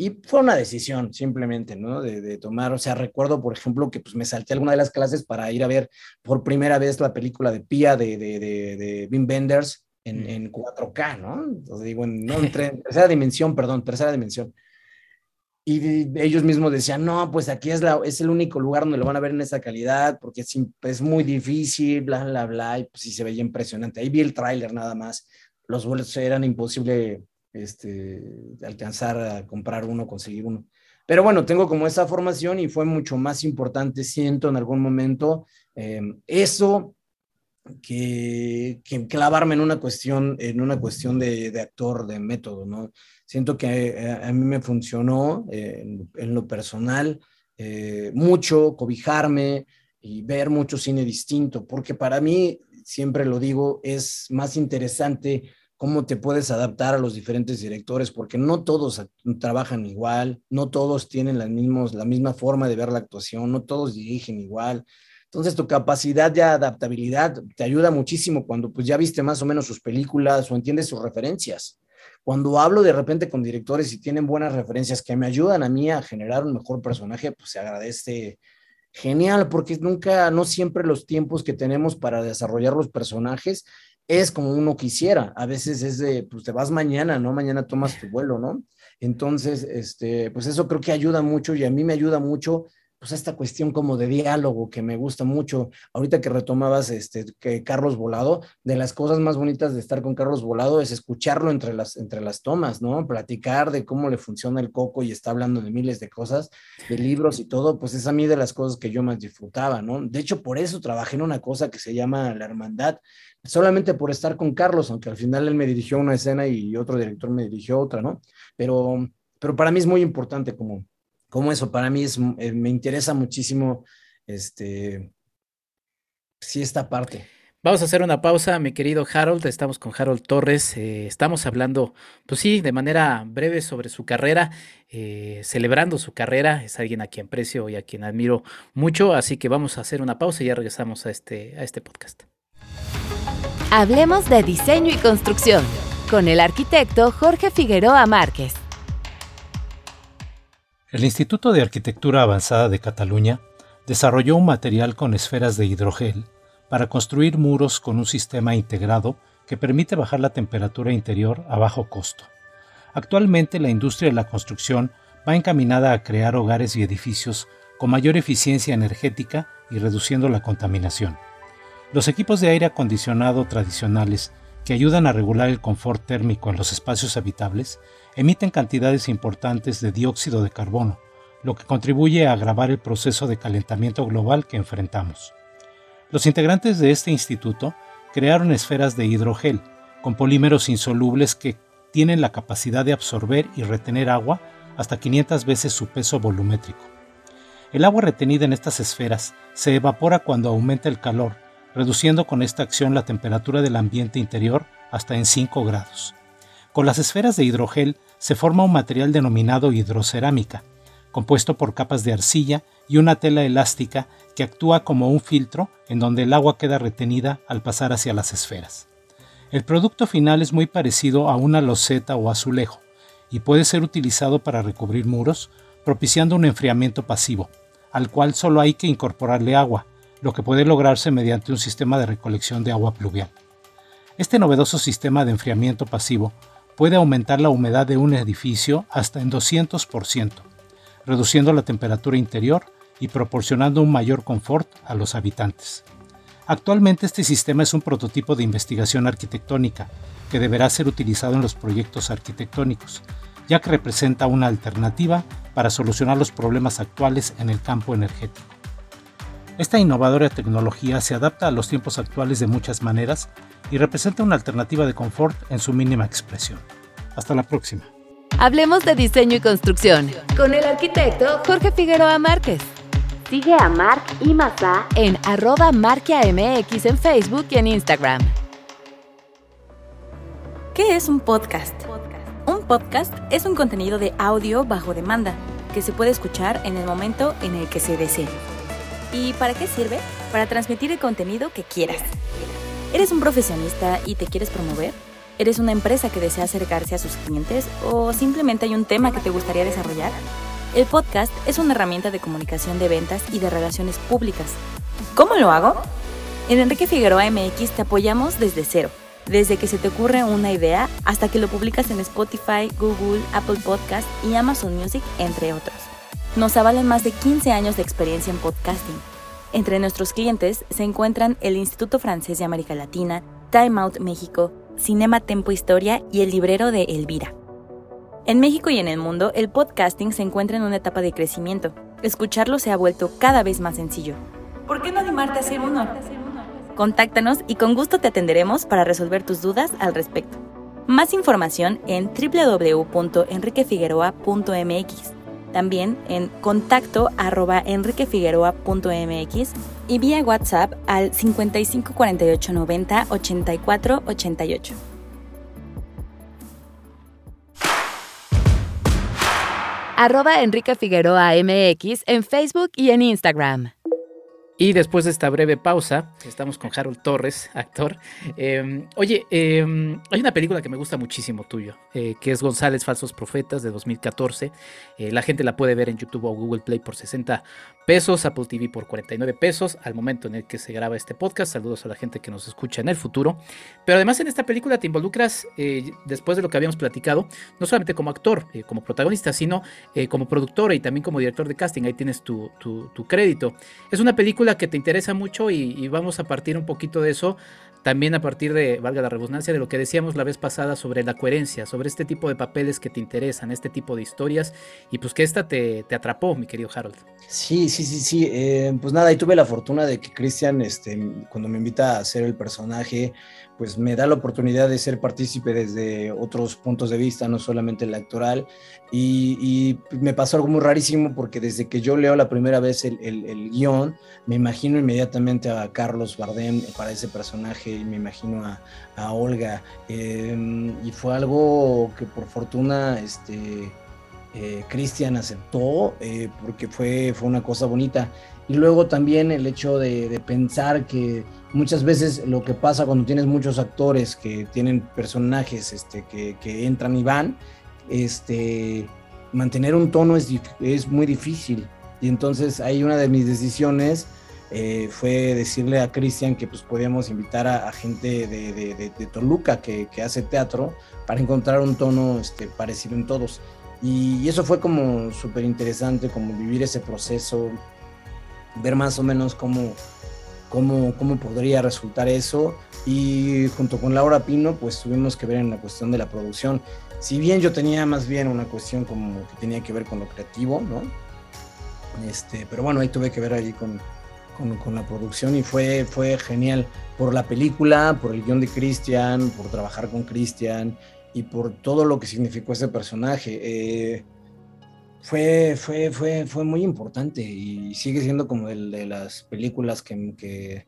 Speaker 3: y fue una decisión simplemente, ¿no? De, tomar, o sea, recuerdo, por ejemplo, que pues me salté alguna de las clases para ir a ver por primera vez la película de Pia de, de, de, Wim Wenders en, mm. en 4K, ¿no? Entonces digo, en, no, en tercera dimensión, perdón, tercera dimensión. Y ellos mismos decían, no, pues aquí es, la, es el único lugar donde lo van a ver en esa calidad, porque es, es muy difícil, bla, bla, bla, y pues sí se veía impresionante. Ahí vi el tráiler nada más, los vuelos eran imposible este, alcanzar a comprar uno, conseguir uno. Pero bueno, tengo como esa formación y fue mucho más importante, siento en algún momento, em, eso que, clavarme en una cuestión, en una cuestión de, actor, de método, ¿no? Siento que eh, a, mí me funcionó eh, en, lo personal eh, mucho cobijarme y ver mucho cine distinto, porque para mí, siempre lo digo, es más interesante cómo te puedes adaptar a los diferentes directores, porque no todos trabajan igual, no todos tienen la misma forma de ver la actuación, no todos dirigen igual. Entonces tu capacidad de adaptabilidad te ayuda muchísimo cuando pues ya viste más o menos sus películas o entiendes sus referencias. Cuando hablo de repente con directores y tienen buenas referencias que me ayudan a mí a generar un mejor personaje, pues se agradece genial, porque nunca, no siempre los tiempos que tenemos para desarrollar los personajes es como uno quisiera. A veces es de, pues te vas mañana, ¿no? Mañana tomas tu vuelo, ¿no? Entonces, este, pues eso creo que ayuda mucho y a mí me ayuda mucho pues esta cuestión como de diálogo que me gusta mucho. Ahorita que retomabas este, que Carlos Volado, de las cosas más bonitas de estar con Carlos Volado es escucharlo entre las, entre las tomas, ¿no? Platicar de cómo le funciona el coco y está hablando de miles de cosas, de libros y todo, pues es a mí de las cosas que yo más disfrutaba, ¿no? De hecho, por eso trabajé en una cosa que se llama La Hermandad, solamente por estar con Carlos, aunque al final él me dirigió una escena y otro director me dirigió otra, ¿no? Pero, pero para mí es muy importante como como eso, para mí es, eh, me interesa muchísimo, este, sí, esta parte.
Speaker 2: Vamos a hacer una pausa, mi querido Harold. Estamos con Harold Torres. Eh, estamos hablando, pues sí, de manera breve sobre su carrera, eh, celebrando su carrera. Es alguien a quien aprecio y a quien admiro mucho. Así que vamos a hacer una pausa y ya regresamos a este, a este podcast.
Speaker 1: Hablemos de diseño y construcción con el arquitecto Jorge Figueroa Márquez.
Speaker 4: El Instituto de Arquitectura Avanzada de Cataluña desarrolló un material con esferas de hidrogel para construir muros con un sistema integrado que permite bajar la temperatura interior a bajo costo. Actualmente la industria de la construcción va encaminada a crear hogares y edificios con mayor eficiencia energética y reduciendo la contaminación. Los equipos de aire acondicionado tradicionales que ayudan a regular el confort térmico en los espacios habitables emiten cantidades importantes de dióxido de carbono, lo que contribuye a agravar el proceso de calentamiento global que enfrentamos. Los integrantes de este instituto crearon esferas de hidrogel con polímeros insolubles que tienen la capacidad de absorber y retener agua hasta 500 veces su peso volumétrico. El agua retenida en estas esferas se evapora cuando aumenta el calor, reduciendo con esta acción la temperatura del ambiente interior hasta en 5 grados. Con las esferas de hidrogel se forma un material denominado hidrocerámica, compuesto por capas de arcilla y una tela elástica que actúa como un filtro en donde el agua queda retenida al pasar hacia las esferas. El producto final es muy parecido a una loseta o azulejo y puede ser utilizado para recubrir muros, propiciando un enfriamiento pasivo, al cual solo hay que incorporarle agua, lo que puede lograrse mediante un sistema de recolección de agua pluvial. Este novedoso sistema de enfriamiento pasivo puede aumentar la humedad de un edificio hasta en 200%, reduciendo la temperatura interior y proporcionando un mayor confort a los habitantes. Actualmente este sistema es un prototipo de investigación arquitectónica que deberá ser utilizado en los proyectos arquitectónicos, ya que representa una alternativa para solucionar los problemas actuales en el campo energético. Esta innovadora tecnología se adapta a los tiempos actuales de muchas maneras y representa una alternativa de confort en su mínima expresión. Hasta la próxima.
Speaker 1: Hablemos de diseño y construcción con el arquitecto Jorge Figueroa Márquez. Sigue a Marc y Mazá en arroba marquiamx en Facebook y en Instagram.
Speaker 5: ¿Qué es un podcast? Un podcast es un contenido de audio bajo demanda que se puede escuchar en el momento en el que se desee. ¿Y para qué sirve? Para transmitir el contenido que quieras. ¿Eres un profesionista y te quieres promover? ¿Eres una empresa que desea acercarse a sus clientes o simplemente hay un tema que te gustaría desarrollar? El podcast es una herramienta de comunicación de ventas y de relaciones públicas. ¿Cómo lo hago? En Enrique Figueroa MX te apoyamos desde cero, desde que se te ocurre una idea hasta que lo publicas en Spotify, Google, Apple Podcast y Amazon Music, entre otros. Nos avalen más de 15 años de experiencia en podcasting. Entre nuestros clientes se encuentran el Instituto Francés de América Latina, Time Out México, Cinema Tempo Historia y el librero de Elvira. En México y en el mundo, el podcasting se encuentra en una etapa de crecimiento. Escucharlo se ha vuelto cada vez más sencillo. ¿Por qué no animarte a hacer uno? Contáctanos y con gusto te atenderemos para resolver tus dudas al respecto. Más información en www.enriquefigueroa.mx. También en contacto arroba enriquefigueroa.mx y vía WhatsApp al 55 48 90 84 88.
Speaker 1: Arroba Enrique Figueroa MX en Facebook y en Instagram.
Speaker 2: Y después de esta breve pausa, estamos con Harold Torres, actor. Eh, oye, eh, hay una película que me gusta muchísimo tuyo, eh, que es González Falsos Profetas de 2014. Eh, la gente la puede ver en YouTube o Google Play por 60 pesos, Apple TV por 49 pesos al momento en el que se graba este podcast. Saludos a la gente que nos escucha en el futuro. Pero además en esta película te involucras, eh, después de lo que habíamos platicado, no solamente como actor, como protagonista, sino como productor y también como director de casting. Ahí tienes tu, tu crédito. Es una película que te interesa mucho y, vamos a partir un poquito de eso, también a partir de, valga la redundancia, de lo que decíamos la vez pasada sobre la coherencia, sobre este tipo de papeles que te interesan, este tipo de historias, y pues que esta te, te atrapó, mi querido Harold.
Speaker 3: Sí, sí, sí, sí. Eh, pues nada, y tuve la fortuna de que Cristian, este, cuando me invita a hacer el personaje, pues me da la oportunidad de ser partícipe desde otros puntos de vista, no solamente el actoral. Y, me pasó algo muy rarísimo porque desde que yo leo la primera vez el, el, guion, me imagino inmediatamente a Carlos Bardem para ese personaje y me imagino a, a Olga. Eh, y fue algo que por fortuna este, eh, Cristian aceptó eh, porque fue, fue una cosa bonita. Y luego también el hecho de, de, pensar que muchas veces lo que pasa cuando tienes muchos actores que tienen personajes este, que, que entran y van, este, mantener un tono es, es muy difícil. Y entonces hay una de mis decisiones eh, fue decirle a Cristian que pues podíamos invitar a, gente de, Toluca que, hace teatro para encontrar un tono este, parecido en todos. Y, eso fue como súper interesante, como vivir ese proceso, ver más o menos cómo, cómo, cómo podría resultar eso. Y junto con Laura Pino, pues tuvimos que ver en la cuestión de la producción. Si bien yo tenía más bien una cuestión como que tenía que ver con lo creativo, ¿no? Este, pero bueno, ahí tuve que ver ahí con, con, la producción y fue, fue genial por la película, por el guion de Christian, por trabajar con Christian y por todo lo que significó ese personaje. Eh, fue, fue, fue, fue muy importante y sigue siendo como el de las películas que, que,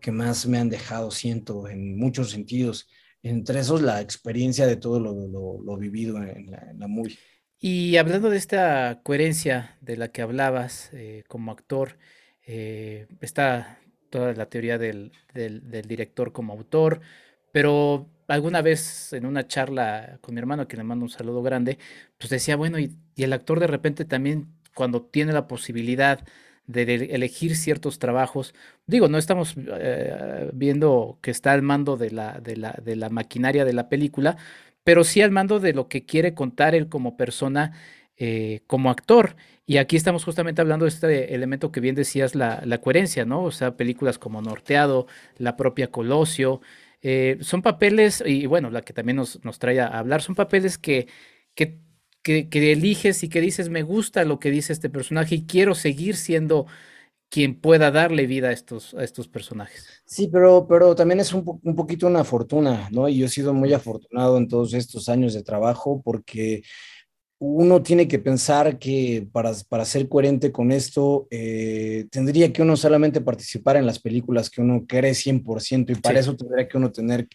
Speaker 3: que, más me han dejado, siento, en muchos sentidos. Entre esos, la experiencia de todo lo, lo, vivido en la, en la, movie.
Speaker 2: Y hablando de esta coherencia de la que hablabas eh, como actor, eh, está toda la teoría del, director como autor, pero alguna vez en una charla con mi hermano, que le mando un saludo grande, pues decía, bueno, y, el actor de repente también cuando tiene la posibilidad de, elegir ciertos trabajos, digo, no estamos eh, viendo que está al mando de la, de, la, de la maquinaria de la película, pero sí al mando de lo que quiere contar él como persona, eh, como actor. Y aquí estamos justamente hablando de este elemento que bien decías, la, coherencia, ¿no? O sea, películas como Norteado, la propia Colosio, eh, son papeles, y bueno, la que también nos, nos trae a hablar, son papeles que, que, que, eliges y que dices, me gusta lo que dice este personaje y quiero seguir siendo quien pueda darle vida a estos, a estos personajes.
Speaker 3: Sí, pero, pero también es un, un poquito una fortuna, ¿no? Y yo he sido muy afortunado en todos estos años de trabajo porque uno tiene que pensar que para, para ser coherente con esto, eh, tendría que uno solamente participar en las películas que uno cree 100% y para eso tendría que uno tener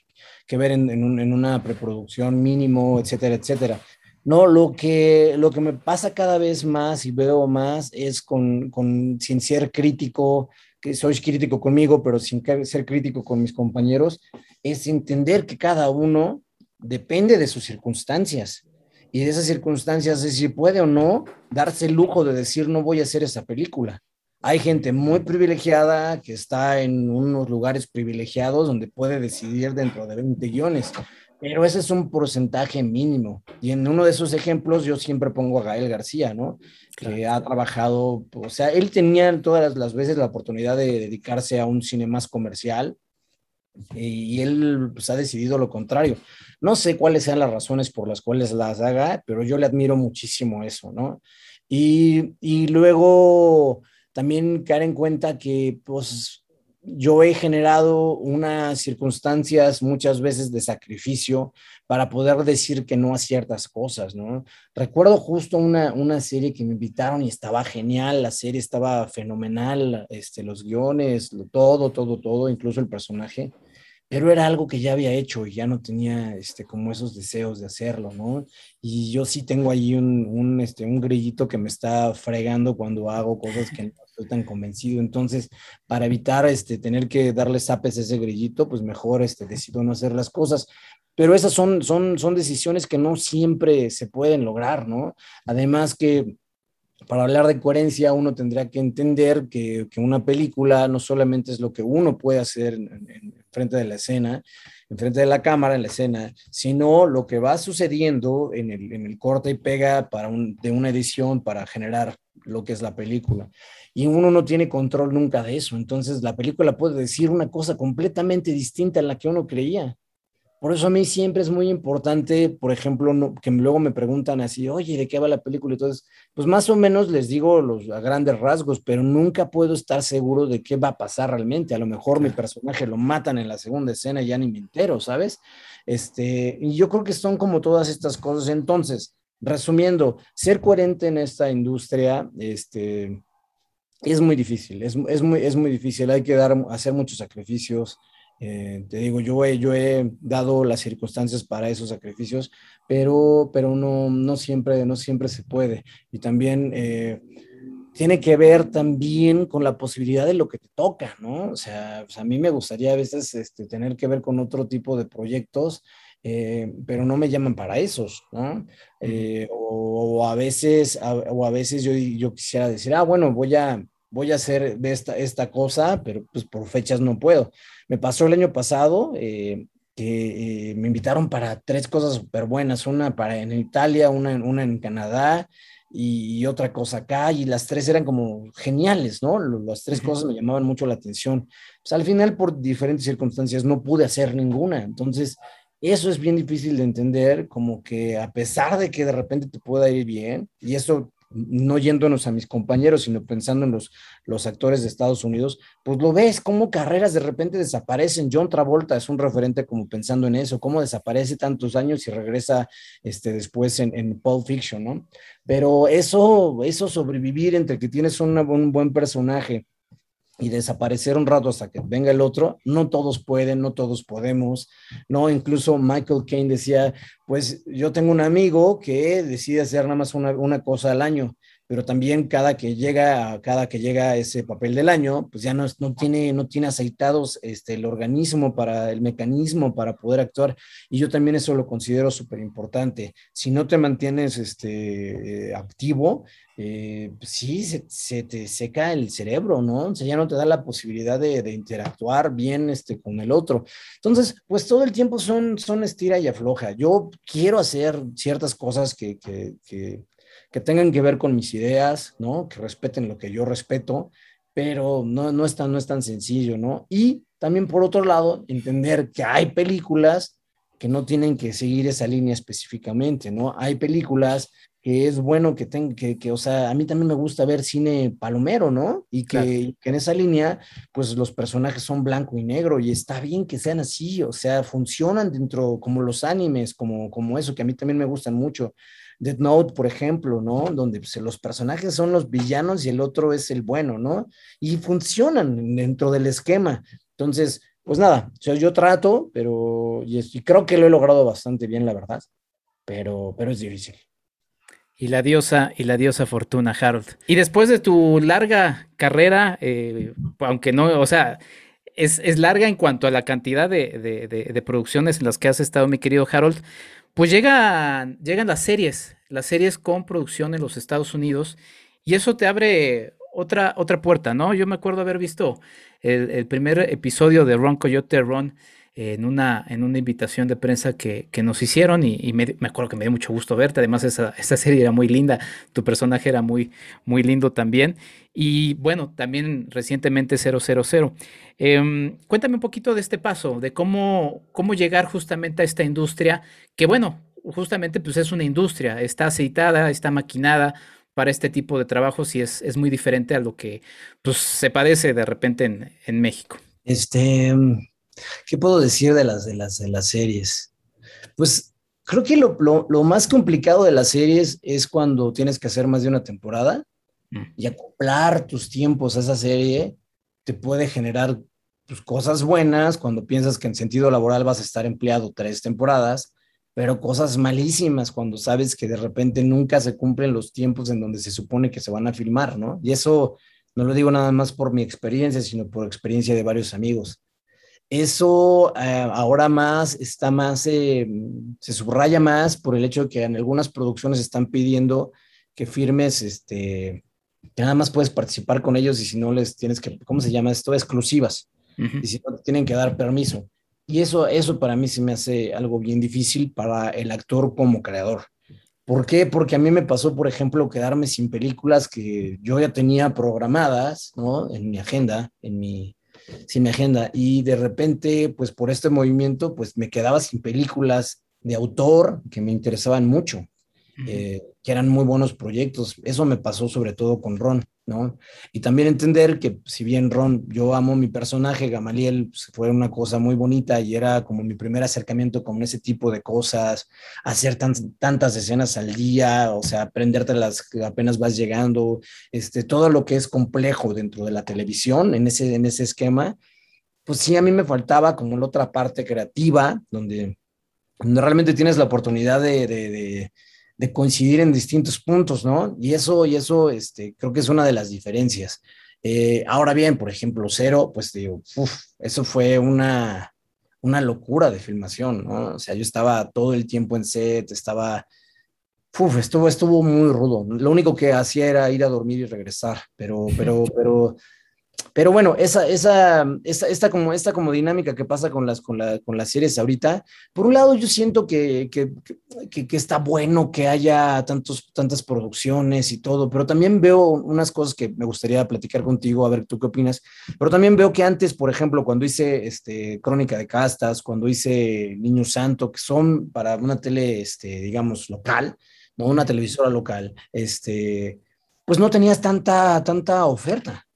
Speaker 3: que ver en, en, una preproducción mínimo, etcétera, etcétera. No, lo que, lo que me pasa cada vez más y veo más es con, con sin ser crítico, que soy crítico conmigo, pero sin ser crítico con mis compañeros, es entender que cada uno depende de sus circunstancias y de esas circunstancias es si puede o no darse el lujo de decir no voy a hacer esa película. Hay gente muy privilegiada que está en unos lugares privilegiados donde puede decidir dentro de 20 guiones, pero ese es un porcentaje mínimo. Y en uno de esos ejemplos yo siempre pongo a Gael García, ¿no? Que ha trabajado, o sea, él tenía todas las veces la oportunidad de dedicarse a un cine más comercial, y él pues, ha decidido lo contrario. No sé cuáles sean las razones por las cuales las haga, pero yo le admiro muchísimo eso, ¿no? Y, y luego también caer en cuenta que pues yo he generado unas circunstancias muchas veces de sacrificio para poder decir que no a ciertas cosas, ¿no? Recuerdo justo una, una serie que me invitaron y estaba genial, la serie estaba fenomenal, este, los guiones, todo, todo, todo, incluso el personaje pero era algo que ya había hecho y ya no tenía este, como esos deseos de hacerlo, ¿no? Y yo sí tengo ahí un, un, este, un grillito que me está fregando cuando hago cosas que no estoy tan convencido. Entonces, para evitar este, tener que darle zapes a ese grillito, pues mejor este, decido no hacer las cosas. Pero esas son, son, son decisiones que no siempre se pueden lograr, ¿no? Además que para hablar de coherencia, uno tendría que entender que, que, una película no solamente es lo que uno puede hacer en, frente de la escena, en frente de la cámara, en la escena, sino lo que va sucediendo en el, en el corte y pega para de una edición para generar lo que es la película. Y uno no tiene control nunca de eso. Entonces la película puede decir una cosa completamente distinta a la que uno creía. Por eso a mí siempre es muy importante, por ejemplo, que luego me preguntan así, oye, ¿de qué va la película? Entonces, pues más o menos les digo los, a grandes rasgos, pero nunca puedo estar seguro de qué va a pasar realmente. A lo mejor mi personaje lo matan en la segunda escena y ya ni me entero, ¿sabes? Este, y yo creo que son como todas estas cosas. Entonces, resumiendo, ser coherente en esta industria, este, es muy difícil, es, es, muy, es muy difícil, hay que dar, hacer muchos sacrificios, eh, te digo, yo he, yo he dado las circunstancias para esos sacrificios, pero, pero no, no, siempre, no siempre se puede. Y también eh, tiene que ver también con la posibilidad de lo que te toca, ¿no? O sea, pues, a mí me gustaría a veces este, tener que ver con otro tipo de proyectos. Eh, pero no me llaman para esos, ¿no? o, a veces, o a veces yo, yo quisiera decir, ah, bueno, voy a, voy a hacer esta, esta cosa, pero pues por fechas no puedo. Me pasó el año pasado eh, que eh, me invitaron para tres cosas súper buenas, una para en Italia, una, una en Canadá y, otra cosa acá, y las tres eran como geniales, ¿no? Las tres cosas me llamaban mucho la atención. Pues al final, por diferentes circunstancias, no pude hacer ninguna. Entonces, eso es bien difícil de entender, como que a pesar de que de repente te pueda ir bien, y eso no yéndonos a mis compañeros, sino pensando en los, los actores de Estados Unidos, pues lo ves, cómo carreras de repente desaparecen. John Travolta es un referente como pensando en eso, cómo desaparece tantos años y regresa este, después en, en Pulp Fiction, ¿no? Pero eso, eso sobrevivir entre que tienes un buen personaje, y desaparecer un rato hasta que venga el otro, no todos pueden, no todos podemos, ¿no? Incluso Michael Caine decía, pues yo tengo un amigo que decide hacer nada más una, una cosa al año, pero también cada que llega, cada que llega ese papel del año, pues ya no, no, tiene, no tiene aceitados este, el organismo para el mecanismo para poder actuar. Y yo también eso lo considero súper importante. Si no te mantienes este, eh, activo, eh, pues sí, se, te seca el cerebro, ¿no? O sea, ya no te da la posibilidad de, interactuar bien este, con el otro. Entonces, pues todo el tiempo son, son estira y afloja. Yo quiero hacer ciertas cosas que, que, que que tengan que ver con mis ideas, ¿no? Que respeten lo que yo respeto, pero no, no, es, tan, no es tan sencillo, ¿no? Y también por otro lado, entender que hay películas que no tienen que seguir esa línea específicamente, ¿no? Hay películas que es bueno que tenga, que, que, o sea, a mí también me gusta ver cine palomero, ¿no? Y que, que, en esa línea, pues los personajes son blanco y negro y está bien que sean así, o sea, funcionan dentro como los animes, como, como eso, que a mí también me gustan mucho. Dead Note, por ejemplo, ¿no? Donde pues, los personajes son los villanos y el otro es el bueno, ¿no? Y funcionan dentro del esquema. Entonces, pues nada, yo, yo trato, pero y, creo que lo he logrado bastante bien, la verdad, pero, pero es difícil.
Speaker 2: Y la diosa, y la diosa Fortuna, Harold. Y después de tu larga carrera, eh, aunque no, o sea, es, es, larga en cuanto a la cantidad de, de, de, producciones en las que has estado, mi querido Harold, pues llegan, llegan las series, las series con producción en los Estados Unidos, y eso te abre otra, otra puerta, ¿no? Yo me acuerdo haber visto el, primer episodio de Ron Coyote Ron en una, en una invitación de prensa que, nos hicieron y, me, acuerdo que me dio mucho gusto verte. Además, esa, serie era muy linda, tu personaje era muy, muy lindo también. Y bueno, también recientemente 000. Em, cuéntame un poquito de este paso, de cómo, cómo llegar justamente a esta industria, que bueno, justamente pues es una industria, está aceitada, está maquinada para este tipo de trabajos y es, es muy diferente a lo que pues, se padece de repente en, en México.
Speaker 3: Este, ¿Qué puedo decir de las, de las, de las series? Pues creo que lo, lo, más complicado de las series es cuando tienes que hacer más de una temporada mm. y acoplar tus tiempos a esa serie te puede generar pues, cosas buenas cuando piensas que en sentido laboral vas a estar empleado tres temporadas, pero cosas malísimas cuando sabes que de repente nunca se cumplen los tiempos en donde se supone que se van a filmar, ¿no? Y eso no lo digo nada más por mi experiencia, sino por experiencia de varios amigos. Eso eh, ahora más está más, eh, se subraya más por el hecho de que en algunas producciones están pidiendo que firmes, este, que nada más puedes participar con ellos y si no les tienes que, ¿cómo se llama esto? Exclusivas. Y si no, te tienen que dar permiso. Y eso, eso para mí se me hace algo bien difícil para el actor como creador. ¿Por qué? Porque a mí me pasó, por ejemplo, quedarme sin películas que yo ya tenía programadas, ¿no? En mi agenda, en mi, sin mi agenda. Y de repente, pues por este movimiento, pues me quedaba sin películas de autor que me interesaban mucho, eh, que eran muy buenos proyectos. Eso me pasó sobre todo con Ron, ¿no? Y también entender que si bien Ron, yo amo mi personaje, Gamaliel, pues, fue una cosa muy bonita y era como mi primer acercamiento con ese tipo de cosas, hacer tantas escenas al día, o sea, aprenderte las que apenas vas llegando, este, todo lo que es complejo dentro de la televisión, en ese, en ese esquema, pues sí, a mí me faltaba como la otra parte creativa, donde, realmente tienes la oportunidad de de coincidir en distintos puntos, ¿no? Y eso, y eso, este, creo que es una de las diferencias. Eh, ahora bien, por ejemplo, Cero, pues digo, uf, eso fue una, una locura de filmación, ¿no? O sea, yo estaba todo el tiempo en set, estaba uf, estuvo, estuvo muy rudo. Lo único que hacía era ir a dormir y regresar, pero, pero, pero pero bueno, esa, esa, esta, esta, como, esta como dinámica que pasa con las, con, la, con las series ahorita, por un lado yo siento que, que, que, que, está bueno que haya tantos, tantas producciones y todo, pero también veo unas cosas que me gustaría platicar contigo, a ver tú qué opinas, pero también veo que antes, por ejemplo, cuando hice este, Crónica de Castas, cuando hice Niño Santo, que son para una tele, este, digamos, local, no una televisora local, este, pues no tenías tanta, tanta oferta.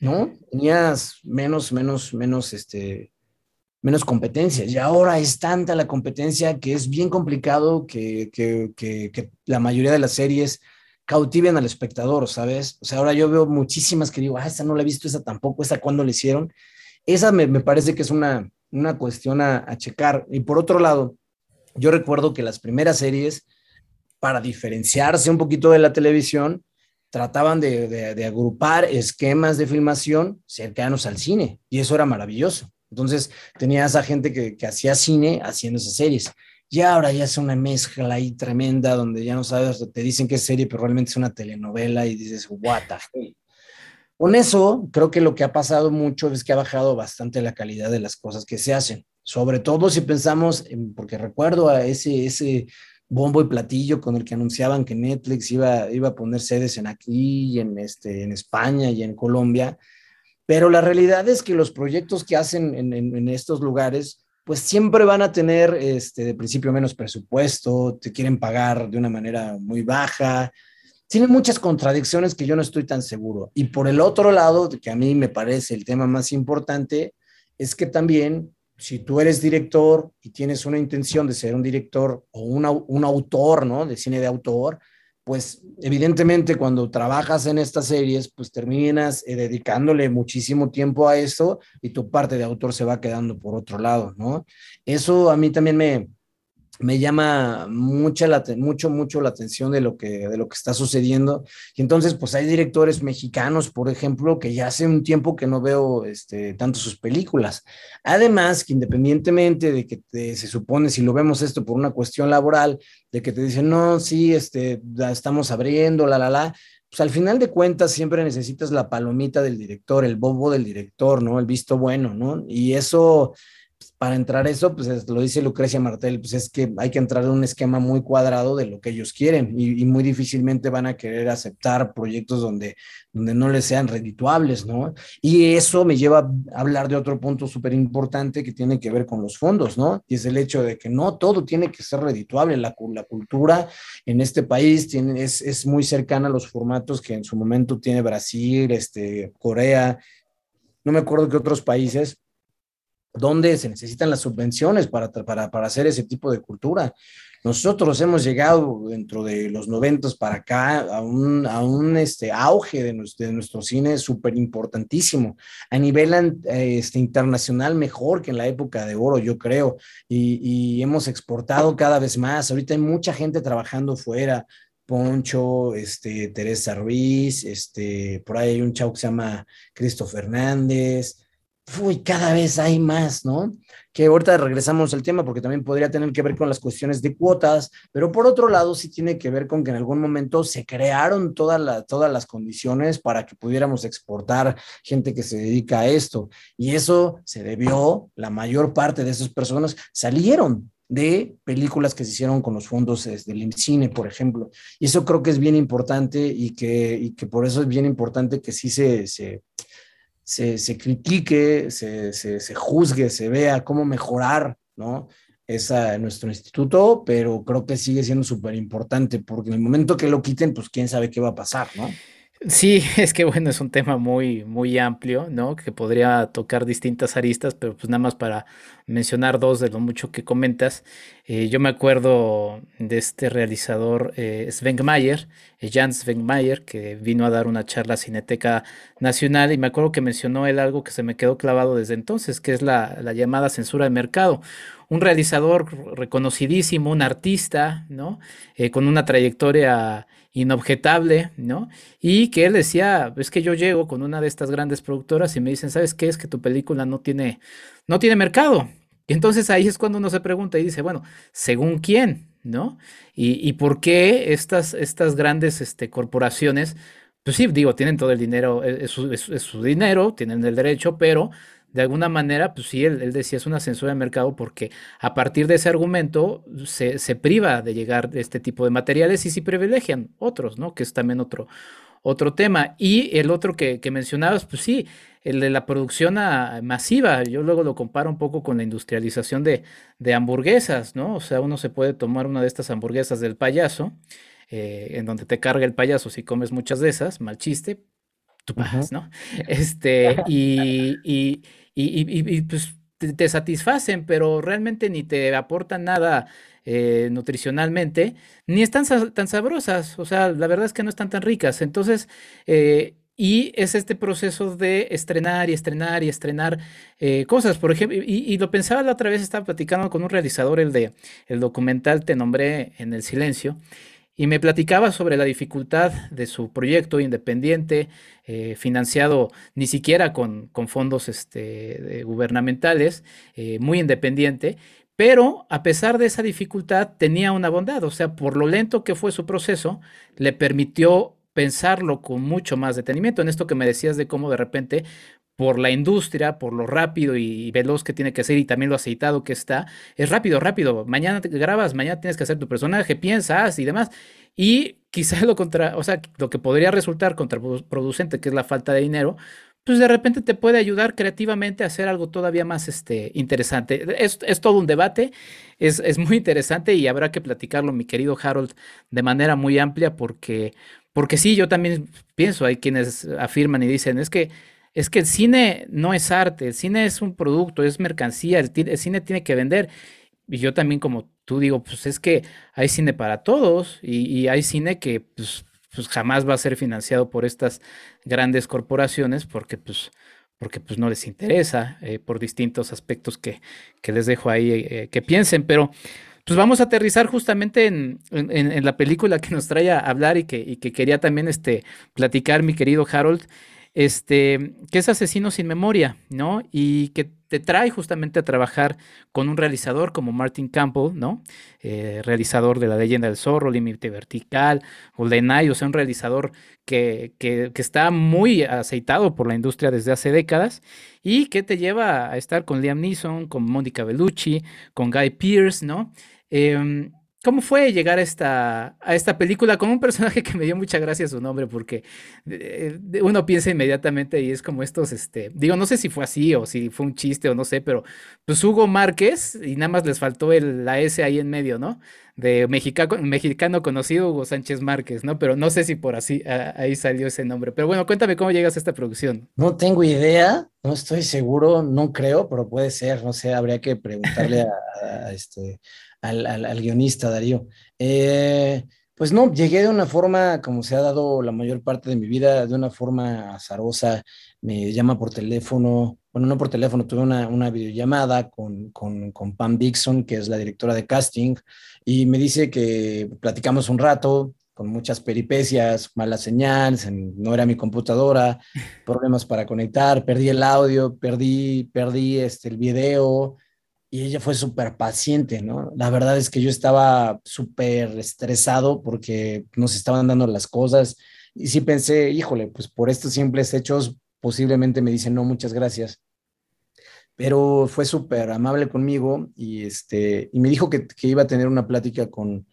Speaker 3: ¿No? Tenías menos, menos, menos, este, menos competencias. Y ahora es tanta la competencia que es bien complicado que, que, que, la mayoría de las series cautiven al espectador, ¿sabes? O sea, ahora yo veo muchísimas que digo, ah, esta no la he visto, esa tampoco, esa cuándo la hicieron. Esa me, me parece que es una, una cuestión a, a checar. Y por otro lado, yo recuerdo que las primeras series, para diferenciarse un poquito de la televisión, trataban de, agrupar esquemas de filmación cercanos al cine y eso era maravilloso. Entonces tenías a gente que, hacía cine haciendo esas series. Y ahora ya es una mezcla ahí tremenda donde ya no sabes, te dicen que serie, pero realmente es una telenovela y dices, what the Con eso, creo que lo que ha pasado mucho es que ha bajado bastante la calidad de las cosas que se hacen. Sobre todo si pensamos, porque recuerdo a ese, ese bombo y platillo con el que anunciaban que Netflix iba, iba a poner sedes en aquí, y en, este, en España y en Colombia. Pero la realidad es que los proyectos que hacen en, estos lugares, pues siempre van a tener este, de principio menos presupuesto, te quieren pagar de una manera muy baja. Tienen muchas contradicciones que yo no estoy tan seguro. Y por el otro lado, que a mí me parece el tema más importante, es que también si tú eres director y tienes una intención de ser un director o un autor, ¿no? De cine de autor, pues evidentemente cuando trabajas en estas series, pues terminas eh, dedicándole muchísimo tiempo a eso y tu parte de autor se va quedando por otro lado, ¿no? Eso a mí también me, me llama mucha mucho, mucho la atención de lo, que, de lo que está sucediendo. Y entonces, pues hay directores mexicanos, por ejemplo, que ya hace un tiempo que no veo este, tanto sus películas. Además, que independientemente de que se supone, si lo vemos esto por una cuestión laboral, de que te dicen, no, sí, este, estamos abriendo, la, la, la, pues al final de cuentas siempre necesitas la palomita del director, el bobo del director, ¿no? El visto bueno, ¿no? Y eso para entrar eso, pues lo dice Lucrecia Martel, pues es que hay que entrar en un esquema muy cuadrado de lo que ellos quieren y, muy difícilmente van a querer aceptar proyectos donde, donde no les sean redituables, ¿no? Y eso me lleva a hablar de otro punto súper importante que tiene que ver con los fondos, ¿no? Y es el hecho de que no todo tiene que ser redituable. La, la cultura en este país es, es muy cercana a los formatos que en su momento tiene Brasil, este, Corea, no me acuerdo qué otros países donde se necesitan las subvenciones para, para, para, hacer ese tipo de cultura. Nosotros hemos llegado dentro de los noventos para acá a un, a un este, auge de de nuestro cine súper importantísimo. A nivel este, internacional, mejor que en la época de oro, yo creo. Y, y, hemos exportado cada vez más. Ahorita hay mucha gente trabajando fuera. Poncho, este, Teresa Ruiz, este, por ahí hay un chavo que se llama Cristo Fernández, uy, cada vez hay más, ¿no? Que ahorita regresamos al tema porque también podría tener que ver con las cuestiones de cuotas, pero por otro lado sí tiene que ver con que en algún momento se crearon todas las condiciones para que pudiéramos exportar gente que se dedica a esto. Y eso se debió, la mayor parte de esas personas salieron de películas que se hicieron con los fondos del cine, por ejemplo. Y eso creo que es bien importante y que, y que por eso es bien importante que sí se, se se, critique, se, se, juzgue, se vea cómo mejorar, ¿no? Esa, nuestro instituto, pero creo que sigue siendo súper importante, porque en el momento que lo quiten, pues quién sabe qué va a pasar, ¿no?
Speaker 2: Sí, es que bueno, es un tema muy, muy amplio, ¿no? Que podría tocar distintas aristas, pero pues nada más para mencionar dos de lo mucho que comentas. Eh, yo me acuerdo de este realizador eh, Sven Mayer, eh, Jan Sven que vino a dar una charla a Cineteca Nacional y me acuerdo que mencionó él algo que se me quedó clavado desde entonces, que es la, la llamada censura de mercado un realizador reconocidísimo, un artista, ¿no? Eh, con una trayectoria inobjetable, ¿no? Y que él decía, es que yo llego con una de estas grandes productoras y me dicen, ¿sabes qué? Es que tu película no tiene, no tiene mercado. Y entonces ahí es cuando uno se pregunta y dice, bueno, ¿según quién? ¿no? Y, por qué estas, estas grandes este, corporaciones, pues sí, digo, tienen todo el dinero, e, es su, dinero, tienen el derecho, pero de alguna manera, pues sí, él, decía es una censura de mercado porque a partir de ese argumento se, se priva de llegar este tipo de materiales y sí privilegian otros, ¿no? Que es también otro, otro tema. Y el otro que, mencionabas, pues sí, el de la producción masiva. Yo luego lo comparo un poco con la industrialización de, hamburguesas, ¿no? O sea, uno se puede tomar una de estas hamburguesas del payaso, eh, en donde te carga el payaso si comes muchas de esas, mal chiste, tú pagas, ¿no? Este, y, y, y, pues te, satisfacen, pero realmente ni te aportan nada eh, nutricionalmente, ni están tan sabrosas, o sea, la verdad es que no están tan ricas. Entonces, eh, y es este proceso de estrenar y estrenar y estrenar eh, cosas, por ejemplo, y, lo pensaba la otra vez, estaba platicando con un realizador, el de el documental Te nombré en el silencio, y me platicaba sobre la dificultad de su proyecto independiente, financiado ni siquiera con, fondos este, gubernamentales, muy independiente, pero a pesar de esa dificultad tenía una bondad, o sea, por lo lento que fue su proceso, le permitió pensarlo con mucho más detenimiento. En esto que me decías de cómo de repente, por la industria, por lo rápido y veloz que tiene que ser y también lo aceitado que está, es rápido, rápido. Mañana te grabas, mañana tienes que hacer tu personaje, piensas y demás. Y quizás lo contra, o sea, lo que podría resultar contraproducente, que es la falta de dinero, pues de repente te puede ayudar creativamente a hacer algo todavía más este, interesante. Es, todo un debate, es, muy interesante y habrá que platicarlo, mi querido Harold, de manera muy amplia porque, porque sí, yo también pienso, hay quienes afirman y dicen, es que, es que el cine no es arte, el cine es un producto, es mercancía, el, el cine tiene que vender. Y yo también como tú digo, pues es que hay cine para todos y, hay cine que pues, pues jamás va a ser financiado por estas grandes corporaciones porque pues porque pues no les interesa eh, por distintos aspectos que, que les dejo ahí eh, que piensen, pero pues vamos a aterrizar justamente en, en, la película que nos trae a hablar y que, y que quería también este, platicar mi querido Harold, este, que es Asesino sin Memoria, ¿no? Y que te trae justamente a trabajar con un realizador como Martin Campbell, ¿no? Eh, realizador de La leyenda del zorro, Límite Vertical, GoldenEye, o sea, un realizador que, que, está muy aceitado por la industria desde hace décadas y que te lleva a estar con Liam Neeson, con Mónica Bellucci, con Guy Pearce, ¿no? Em, ¿Cómo fue llegar a esta, a esta película con un personaje que me dio mucha gracia su nombre? Porque eh, uno piensa inmediatamente y es como estos, este, digo, no sé si fue así o si fue un chiste o no sé, pero pues Hugo Márquez y nada más les faltó el, la S ahí en medio, ¿no? De mexicano, mexicano conocido Hugo Sánchez Márquez, ¿no? Pero no sé si por así ahí salió ese nombre. Pero bueno, cuéntame cómo llegas a esta producción.
Speaker 3: No tengo idea, no estoy seguro, no creo, pero puede ser, no sé, habría que preguntarle a este al, guionista Darío. Eh, pues no, llegué de una forma, como se ha dado la mayor parte de mi vida, de una forma azarosa. Me llama por teléfono, bueno, no por teléfono, tuve una, una videollamada con, con, con, Pam Dixon, que es la directora de casting, y me dice que platicamos un rato con muchas peripecias, malas señales, no era mi computadora, problemas para conectar, perdí el audio, perdí, perdí este, el video, y ella fue súper paciente, ¿no? La verdad es que yo estaba súper estresado porque nos estaban dando las cosas y sí pensé, híjole, pues por estos simples hechos posiblemente me dicen no, muchas gracias. Pero fue súper amable conmigo y, este, y me dijo que, iba a tener una plática con,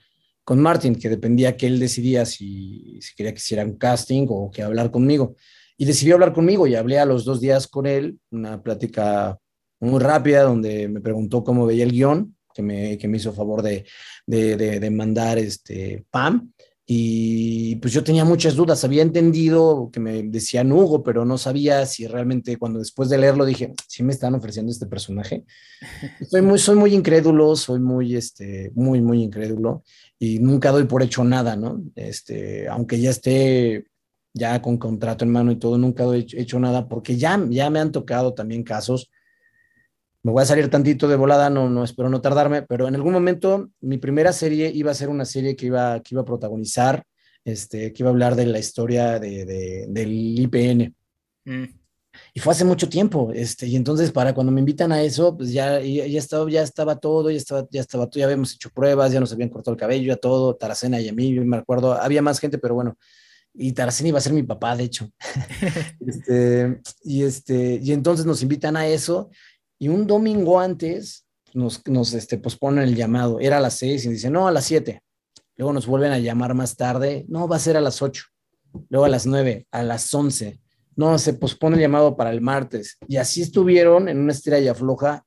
Speaker 3: con Martin, que dependía que él decidía si, si quería que hiciera un casting o que hablar conmigo. Y decidió hablar conmigo y hablé a los dos días con él, una plática muy rápida donde me preguntó cómo veía el guion, que me, que me hizo favor de, de, de, mandar este PAM. Y pues yo tenía muchas dudas, había entendido que me decían Hugo, pero no sabía si realmente cuando después de leerlo dije, sí me están ofreciendo este personaje. Soy muy, soy muy incrédulo, soy muy, este, muy, muy incrédulo y nunca doy por hecho nada, ¿no? Este, aunque ya esté ya con contrato en mano y todo, nunca doy hecho nada porque ya, ya me han tocado también casos me voy a salir tantito de volada, no, no espero no tardarme, pero en algún momento mi primera serie iba a ser una serie que iba, que iba a protagonizar, este, que iba a hablar de la historia de, del IPN. Mm. y fue hace mucho tiempo, este, y entonces para cuando me invitan a eso, pues ya, ya, estaba, ya estaba todo, ya estaba, ya estaba todo, ya habíamos hecho pruebas, ya nos habían cortado el cabello, ya todo, Taracena y a mí, yo me acuerdo, había más gente, pero bueno, y Taracena iba a ser mi papá, de hecho. este, y, este, y entonces nos invitan a eso, y un domingo antes nos, nos este, posponen el llamado, era a las seis, y dicen, no, a las siete. Luego nos vuelven a llamar más tarde, no, va a ser a las ocho. Luego a las nueve, a las once no, se pospone el llamado para el martes. Y así estuvieron en una estira y afloja,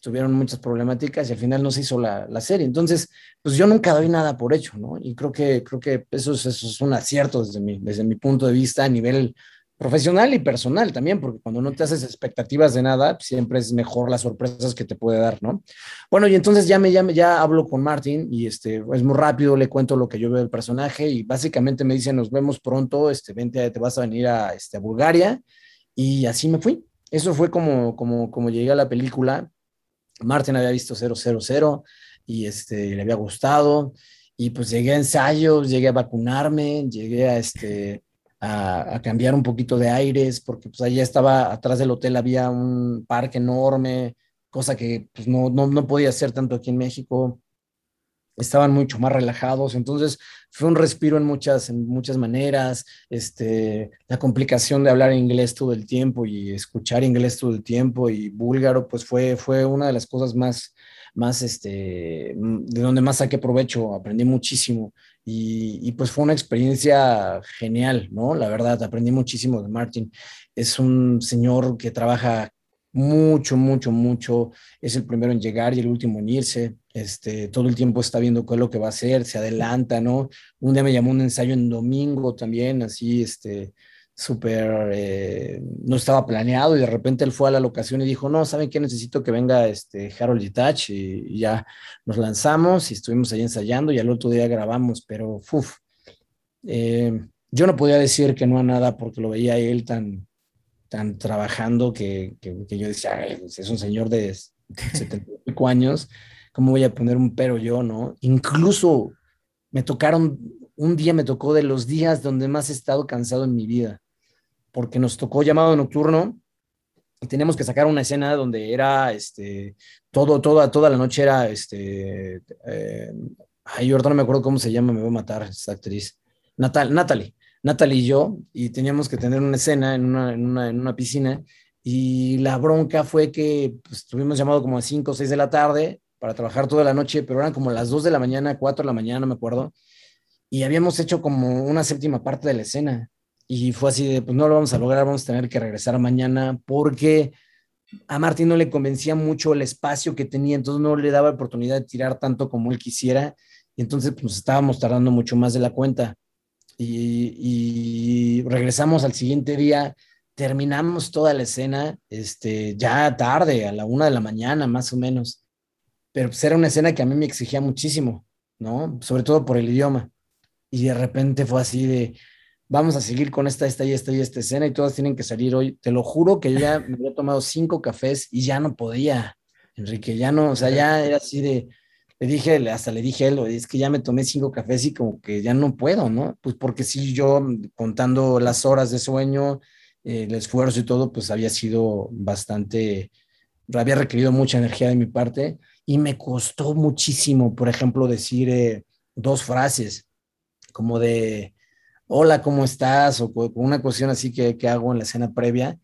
Speaker 3: tuvieron muchas problemáticas y al final no se hizo la, serie. Entonces, pues yo nunca doy nada por hecho, ¿no? Y creo que, creo que eso, es, eso es un acierto desde mi, desde mi punto de vista a nivel profesional y personal también, porque cuando no te haces expectativas de nada, siempre es mejor las sorpresas que te puede dar, ¿no? Bueno, y entonces ya me, ya, ya hablo con Martín y este, es muy rápido, le cuento lo que yo veo del personaje y básicamente me dice, nos vemos pronto, este, vente, te vas a venir a, este, a Bulgaria y así me fui. Eso fue como, como, como llegué a la película. Martín había visto 000 y este, le había gustado y pues llegué a ensayos, llegué a vacunarme, llegué a este a, cambiar un poquito de aires, porque pues allá estaba, atrás del hotel había un parque enorme, cosa que pues no, no, no podía hacer tanto aquí en México. Estaban mucho más relajados, entonces fue un respiro en muchas, en muchas maneras. Este, la complicación de hablar inglés todo el tiempo y escuchar inglés todo el tiempo y búlgaro, pues fue, fue una de las cosas más, más, este, de donde más saqué provecho. Aprendí muchísimo y, pues fue una experiencia genial, ¿no? La verdad, aprendí muchísimo de Martin. Es un señor que trabaja mucho, mucho, mucho. Es el primero en llegar y el último en irse. Este, todo el tiempo está viendo qué es lo que va a hacer, se adelanta, ¿no? Un día me llamó un ensayo en domingo también, así, este, súper, eh, no estaba planeado y de repente él fue a la locación y dijo, no, ¿saben qué? Necesito que venga este Harold Detach y, ya nos lanzamos y estuvimos ahí ensayando y al otro día grabamos, pero uf, eh, yo no podía decir que no a nada porque lo veía él tan, tan trabajando que, que, yo decía, pues, es un señor de 75 años, ¿cómo voy a poner un pero yo, no? Incluso me tocaron, un día me tocó de los días donde más he estado cansado en mi vida porque nos tocó llamado nocturno y teníamos que sacar una escena donde era, este, todo, toda, toda la noche era, este, eh, ay, ahorita no me acuerdo cómo se llama, me voy a matar esta actriz, Natal, Natalie, Natalie y yo, y teníamos que tener una escena en una, en una, en una piscina, y la bronca fue que pues, tuvimos llamado como a 5 o 6 de la tarde para trabajar toda la noche, pero eran como las 2 de la mañana, 4 de la mañana, no me acuerdo, y habíamos hecho como una séptima parte de la escena y fue así de, pues no lo vamos a lograr, vamos a tener que regresar mañana porque a Martín no le convencía mucho el espacio que tenía, entonces no le daba oportunidad de tirar tanto como él quisiera, y entonces pues estábamos tardando mucho más de la cuenta. Y, regresamos al siguiente día, terminamos toda la escena, este, ya tarde, a la una de la mañana más o menos, pero pues era una escena que a mí me exigía muchísimo, ¿no? Sobre todo por el idioma. Y de repente fue así de, vamos a seguir con esta, esta y esta y esta escena y todas tienen que salir hoy. Te lo juro que yo ya me había tomado cinco cafés y ya no podía, Enrique, ya no, o sea, ya era así de, le dije, hasta le dije a él, es que ya me tomé cinco cafés y como que ya no puedo, ¿no? Pues porque sí, yo contando las horas de sueño, eh, el esfuerzo y todo, pues había sido bastante, había requerido mucha energía de mi parte y me costó muchísimo, por ejemplo, decir eh, dos frases como de, hola, ¿cómo estás? O con una cuestión así que, que, hago en la escena previa,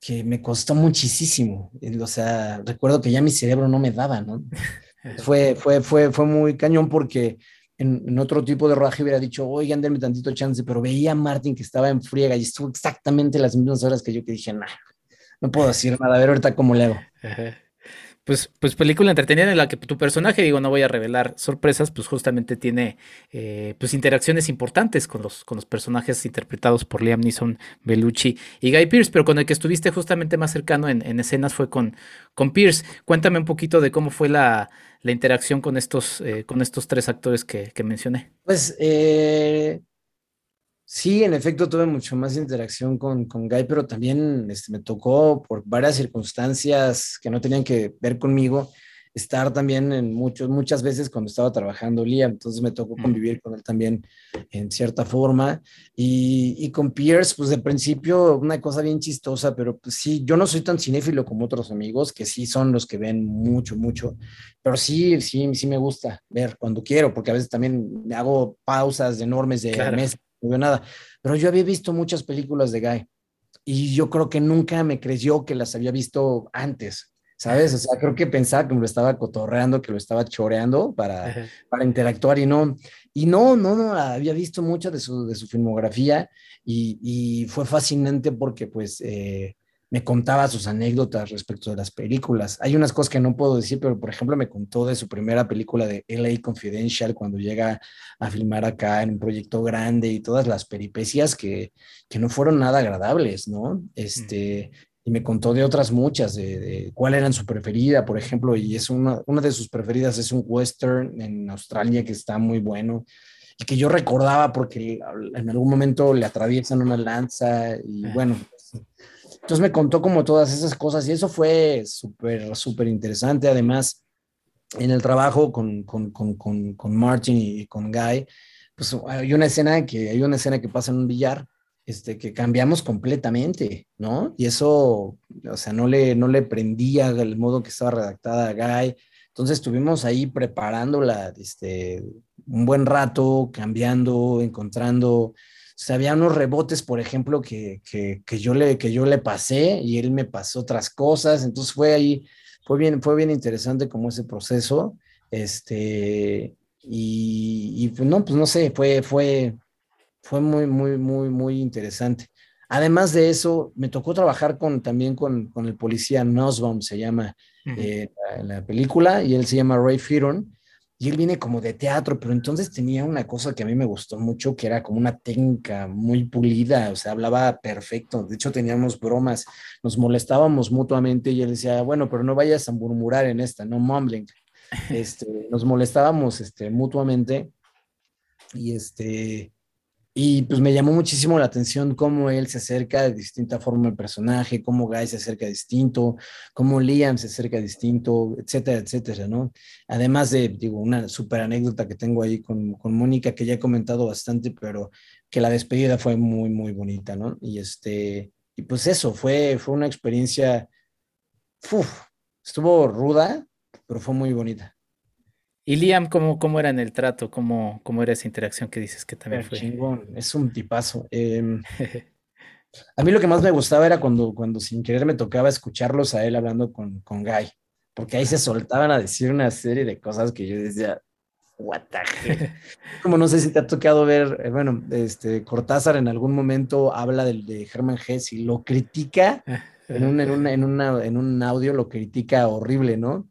Speaker 3: que me costó muchísimo. O sea, recuerdo que ya mi cerebro no me daba, ¿no? fue, fue, fue, fue muy cañón porque en, otro tipo de rodaje hubiera dicho, oigan, denme tantito chance, pero veía a Martín que estaba en friega y estuvo exactamente las mismas horas que yo que dije, nah, no puedo decir nada, a ver ahorita cómo le hago
Speaker 2: pues, pues película entretenida en la que tu personaje, digo, no voy a revelar sorpresas, pues justamente tiene eh, pues interacciones importantes con los, con los personajes interpretados por Liam Neeson, Bellucci y Guy Pierce, pero con el que estuviste justamente más cercano en, escenas fue con, con Pierce. Cuéntame un poquito de cómo fue la, interacción con estos, eh, con estos tres actores que, que mencioné.
Speaker 3: Pues eh, Sí, en efecto tuve mucho más interacción con, con Guy, pero también este, me tocó por varias circunstancias que no tenían que ver conmigo, estar también en muchos, muchas veces cuando estaba trabajando Liam, entonces me tocó convivir con él también en cierta forma. Y, y, con Pierce, pues de principio una cosa bien chistosa, pero pues sí, yo no soy tan cinéfilo como otros amigos, que sí son los que ven mucho, mucho, pero sí, sí, sí me gusta ver cuando quiero, porque a veces también me hago pausas enormes de claro. meses, no veo nada. Pero yo había visto muchas películas de Guy y yo creo que nunca me creyó que las había visto antes. ¿sabes? O sea, creo que pensaba que me lo estaba cotorreando, que lo estaba choreando para, para interactuar y no, y no, no, no, había visto mucho de su, de su filmografía y, y, fue fascinante porque pues eh, me contaba sus anécdotas respecto de las películas. Hay unas cosas que no puedo decir, pero por ejemplo me contó de su primera película de LA Confidential cuando llega a filmar acá en un proyecto grande y todas las peripecias que, que no fueron nada agradables, ¿no? Este, y me contó de otras muchas, de, de, cuál eran su preferida, por ejemplo, y es una, una de sus preferidas es un western en Australia que está muy bueno y que yo recordaba porque en algún momento le atraviesan una lanza y bueno, entonces me contó como todas esas cosas y eso fue súper, súper interesante. Además, en el trabajo con, con, con, con, Martin y con Guy, pues hay una escena que, hay una escena que pasa en un billar este, que cambiamos completamente, ¿no? Y eso, o sea, no le, no le prendía el modo que estaba redactada a Guy. Entonces estuvimos ahí preparándola este, un buen rato, cambiando, encontrando. Sea, había unos rebotes, por ejemplo, que, que, que, yo le, que yo le pasé y él me pasó otras cosas. Entonces fue ahí, fue bien, fue bien interesante como ese proceso. Este, y, y pues no, pues no sé, fue, fue, fue muy, muy, muy, muy interesante. Además de eso, me tocó trabajar con, también con, con el policía Nussbaum, se llama eh, la, la, película, y él se llama Ray Fearon, y él viene como de teatro, pero entonces tenía una cosa que a mí me gustó mucho, que era como una técnica muy pulida, o sea, hablaba perfecto, de hecho teníamos bromas, nos molestábamos mutuamente y él decía, bueno, pero no vayas a murmurar en esta, no mumbling. Este, nos molestábamos este, mutuamente y este y pues me llamó muchísimo la atención cómo él se acerca de distinta forma al personaje, cómo Guy se acerca distinto, cómo Liam se acerca distinto, etcétera, etcétera, ¿no? Además de, digo, una súper anécdota que tengo ahí con, con Mónica, que ya he comentado bastante, pero que la despedida fue muy, muy bonita, ¿no? Y este, y pues eso, fue, fue una experiencia, uf, estuvo ruda, pero fue muy bonita.
Speaker 2: ¿Y Liam cómo, cómo era en el trato? ¿Cómo, ¿Cómo era esa interacción que dices que también fue?
Speaker 3: Chingón, es un tipazo. Eh, a mí lo que más me gustaba era cuando, cuando sin querer me tocaba escucharlos a él hablando con, con Guy, porque ahí se soltaban a decir una serie de cosas que yo decía, what the hell? Como no sé si te ha tocado ver, eh, bueno, este, Cortázar en algún momento habla del, de Hermann Hesse y lo critica en un, en, una, en, una, en un audio, lo critica horrible, ¿no?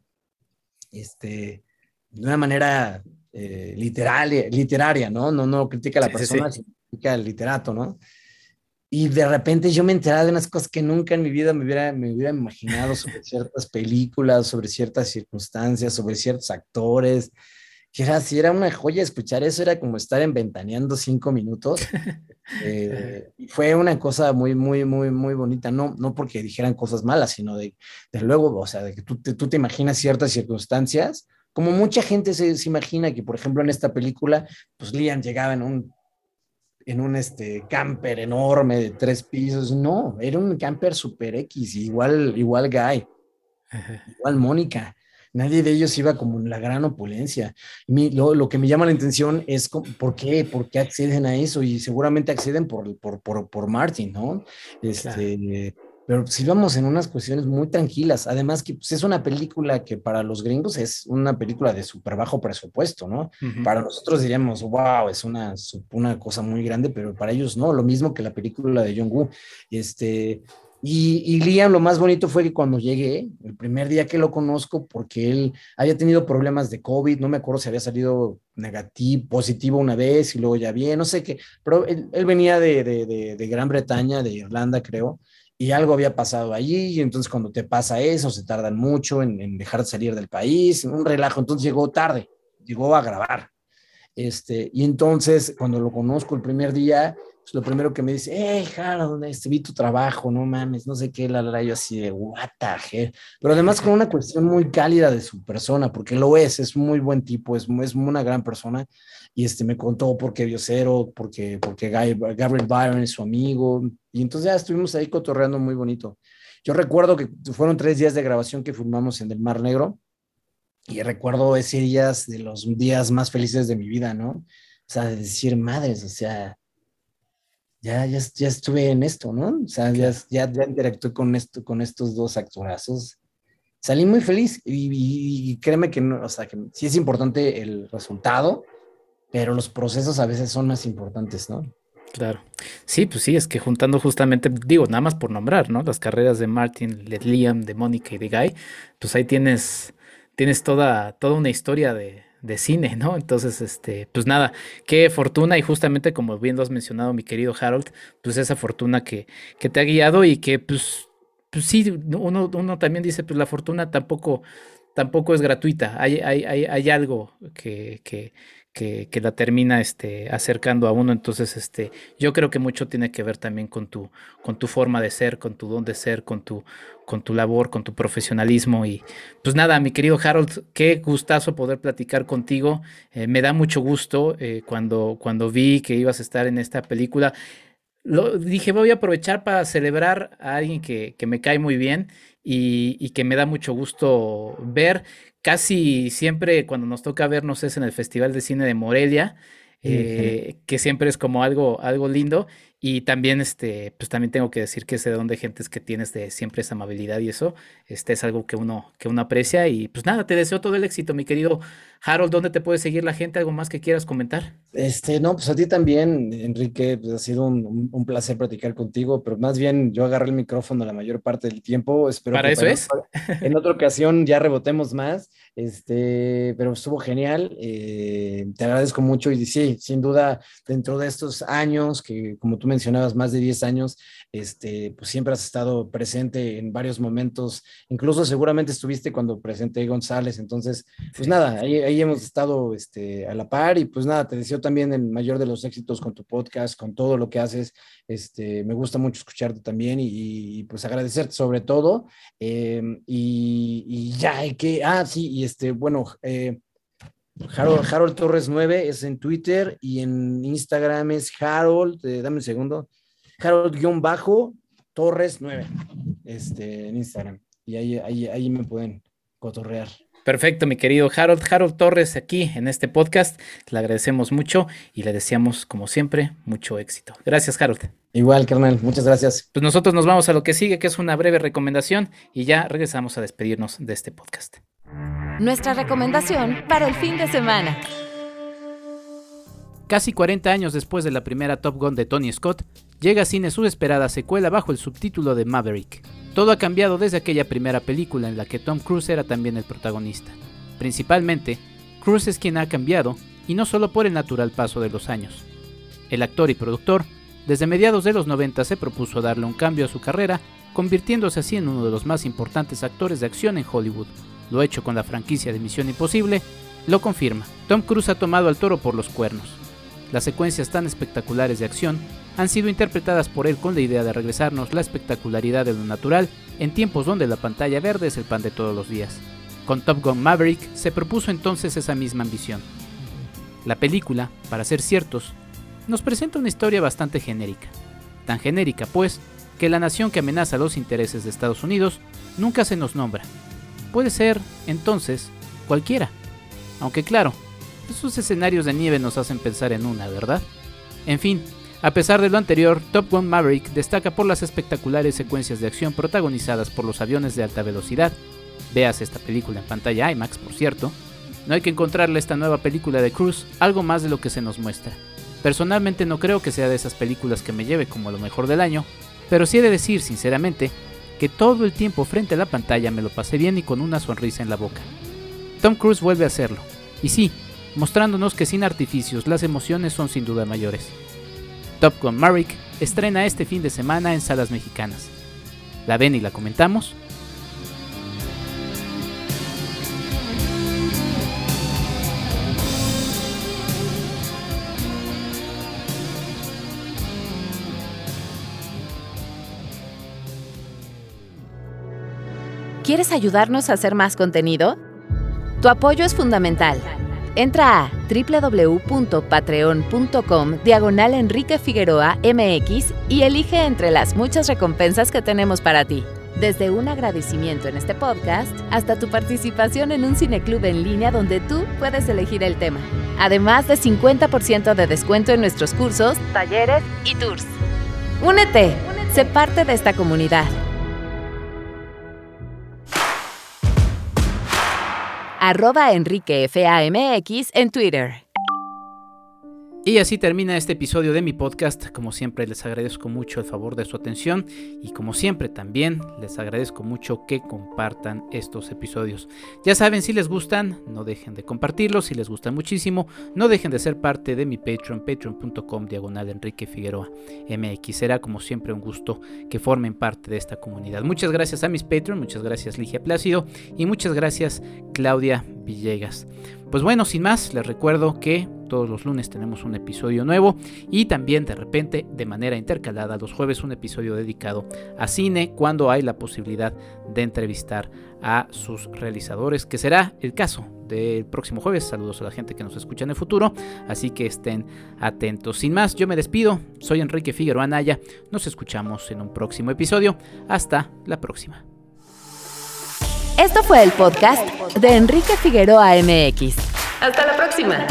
Speaker 3: Este de una manera eh, literal, literaria, ¿no? No, no critica a la sí, persona, sí, sino critica al literato, ¿no? Y de repente yo me enteraba de unas cosas que nunca en mi vida me hubiera, me hubiera imaginado sobre ciertas películas, sobre ciertas circunstancias, sobre ciertos actores. Que era, si era una joya escuchar eso, era como estar en ventaneando cinco minutos. Eh, fue una cosa muy, muy, muy, muy bonita. No, no porque dijeran cosas malas, sino de, de luego, o sea, de que tú te, tú te imaginas ciertas circunstancias como mucha gente se, se, imagina que, por ejemplo, en esta película, pues Liam llegaba en un, en un este, camper enorme de tres pisos. No, era un camper super X, igual, igual Guy, igual Mónica. Nadie de ellos iba como en la gran opulencia. Mi, lo, lo, que me llama la atención es por qué, por qué acceden a eso y seguramente acceden por, por, por, por Martin, ¿no? Este, claro pero si vamos en unas cuestiones muy tranquilas. Además que pues, es una película que para los gringos es una película de súper bajo presupuesto, ¿no? Uh -huh. Para nosotros diríamos, wow, es una, una cosa muy grande, pero para ellos no, lo mismo que la película de John Woo. Este, y, y, Liam, lo más bonito fue que cuando llegué, el primer día que lo conozco, porque él había tenido problemas de COVID, no me acuerdo si había salido negativo, positivo una vez y luego ya bien, no sé qué, pero él, él venía de, de, de, de Gran Bretaña, de Irlanda, creo y algo había pasado allí, y entonces cuando te pasa eso, se tardan mucho en, dejar de salir del país, un relajo, entonces llegó tarde, llegó a grabar. Este, y entonces, cuando lo conozco el primer día, pues lo primero que me dice, hey, Harold, este, vi tu trabajo, no mames, no sé qué, la, la, yo así de, what the hell? Pero además con una cuestión muy cálida de su persona, porque lo es, es muy buen tipo, es, es una gran persona, y este, me contó por qué vio cero, porque, porque Gabriel Byron es su amigo, y entonces ya estuvimos ahí cotorreando muy bonito. Yo recuerdo que fueron tres días de grabación que filmamos en el Mar Negro, y recuerdo ese días de los días más felices de mi vida, ¿no? O sea, de decir, madres, o sea, ya, ya, ya estuve en esto, ¿no? O sea, ya, ya, ya interactué con, esto, con estos dos actorazos. Salí muy feliz y, créeme que, no, o sea, que sí es importante el resultado, pero los procesos a veces son más importantes, ¿no?
Speaker 2: Claro. Sí, pues sí, es que juntando justamente, digo, nada más por nombrar, ¿no? Las carreras de Martin, de Liam, de Mónica y de Guy, pues ahí tienes, tienes toda, toda una historia de, de cine, ¿no? Entonces, este, pues nada, qué fortuna y justamente como bien lo has mencionado, mi querido Harold, pues esa fortuna que, que te ha guiado y que pues, pues sí, uno, uno también dice, pues la fortuna tampoco, tampoco es gratuita, hay, hay, hay, hay algo que, que, que, la termina este, acercando a uno. Entonces, este, yo creo que mucho tiene que ver también con tu, con tu forma de ser, con tu don de ser, con tu, con tu labor, con tu profesionalismo. Y pues nada, mi querido Harold, qué gustazo poder platicar contigo. Eh, me da mucho gusto eh, cuando, cuando vi que ibas a estar en esta película. Lo, dije, voy a aprovechar para celebrar a alguien que, que me cae muy bien y, y, que me da mucho gusto ver casi siempre cuando nos toca vernos es en el Festival de Cine de Morelia, eh, que siempre es como algo, algo lindo. Y también, este, pues también tengo que decir que ese don de gentes que tienes de siempre esa amabilidad y eso, este es algo que uno, que uno aprecia. Y pues nada, te deseo todo el éxito, mi querido Harold. ¿Dónde te puede seguir la gente? ¿Algo más que quieras comentar?
Speaker 3: Este, no, pues a ti también, Enrique, pues ha sido un, un, placer platicar contigo, pero más bien yo agarré el micrófono la mayor parte del tiempo. Espero
Speaker 2: para eso es.
Speaker 3: En otra ocasión ya rebotemos más, este, pero estuvo genial. Eh, te agradezco mucho y sí, sin duda, dentro de estos años que, como tú mencionabas, más de 10 años, este, pues siempre has estado presente en varios momentos, incluso seguramente estuviste cuando presenté González, entonces, pues nada, ahí, ahí hemos estado este, a la par. Y pues nada, te deseo también el mayor de los éxitos con tu podcast, con todo lo que haces, este, me gusta mucho escucharte también y, pues agradecerte sobre todo, em, y, y, ya, hay que, ah, sí, y este, bueno, eh, Harold, Torres 9 es en Twitter y en Instagram es Harold, eh, dame un segundo, Harold-Torres 9 este, en Instagram. Y ahí, ahí, ahí me pueden cotorrear.
Speaker 2: Perfecto, mi querido Harold. Harold Torres aquí en este podcast. Le agradecemos mucho y le deseamos, como siempre, mucho éxito. Gracias, Harold.
Speaker 3: Igual, carnal. Muchas gracias.
Speaker 2: Pues nosotros nos vamos a lo que sigue, que es una breve recomendación y ya regresamos a despedirnos de este podcast
Speaker 1: nuestra recomendación para el fin de semana.
Speaker 2: Casi 40 años después de la primera Top Gun de Tony Scott, llega a cine su esperada secuela bajo el subtítulo de Maverick. Todo ha cambiado desde aquella primera película en la que Tom Cruise era también el protagonista. Principalmente, Cruise es quien ha cambiado, y no solo por el natural paso de los años. El actor y productor, desde mediados de los 90 se propuso darle un cambio a su carrera, convirtiéndose así en uno de los más importantes actores de acción en Hollywood, lo hecho con la franquicia de Misión Imposible, lo confirma. Tom Cruise ha tomado al toro por los cuernos. Las secuencias tan espectaculares de acción han sido interpretadas por él con la idea de regresarnos la espectacularidad de lo natural en tiempos donde la pantalla verde es el pan de todos los días. Con Top Gun Maverick se propuso entonces esa misma ambición. La película, para ser ciertos, nos presenta una historia bastante genérica. Tan genérica, pues, que la nación que amenaza los intereses de Estados Unidos nunca se nos nombra, puede ser, entonces, cualquiera. Aunque claro, esos escenarios de nieve nos hacen pensar en una, ¿verdad? En fin, a pesar de lo anterior, Top Gun Maverick destaca por las espectaculares secuencias de acción protagonizadas por los aviones de alta velocidad. Veas esta película en pantalla IMAX, por cierto. No hay que encontrarle a esta nueva película de Cruise algo más de lo que se nos muestra. Personalmente no creo que sea de esas películas que me lleve como lo mejor del año, pero sí he de decir sinceramente que todo el tiempo frente a la pantalla me lo pasé bien y con una sonrisa en la boca. Tom Cruise vuelve a hacerlo, y sí, mostrándonos que sin artificios las emociones son sin duda mayores. Top Gun Maverick estrena este fin de semana en salas mexicanas. ¿La ven y la comentamos?
Speaker 1: ¿Quieres ayudarnos a hacer más contenido? Tu apoyo es fundamental. Entra a www.patreon.com diagonal Enrique Figueroa MX y elige entre las muchas recompensas que tenemos para ti. Desde un agradecimiento en este podcast hasta tu participación en un cineclub en línea donde tú puedes elegir el tema. Además de 50% de descuento en nuestros cursos, talleres y tours. Únete, sé parte de esta comunidad. Arroba Enrique FAMX en Twitter.
Speaker 2: Y así termina este episodio de mi podcast. Como siempre les agradezco mucho el favor de su atención y como siempre también les agradezco mucho que compartan estos episodios. Ya saben, si les gustan, no dejen de compartirlos. Si les gustan muchísimo, no dejen de ser parte de mi Patreon, patreon.com diagonal Enrique Figueroa MX. Será como siempre un gusto que formen parte de esta comunidad. Muchas gracias a mis Patreon, muchas gracias Ligia Plácido y muchas gracias Claudia Villegas. Pues bueno, sin más, les recuerdo que todos los lunes tenemos un episodio nuevo y también de repente de manera intercalada los jueves un episodio dedicado a cine cuando hay la posibilidad de entrevistar a sus realizadores, que será el caso del próximo jueves. Saludos a la gente que nos escucha en el futuro, así que estén atentos. Sin más, yo me despido, soy Enrique Figueroa Anaya, nos escuchamos en un próximo episodio. Hasta la próxima.
Speaker 1: Esto fue el podcast de Enrique Figueroa MX. Hasta la próxima.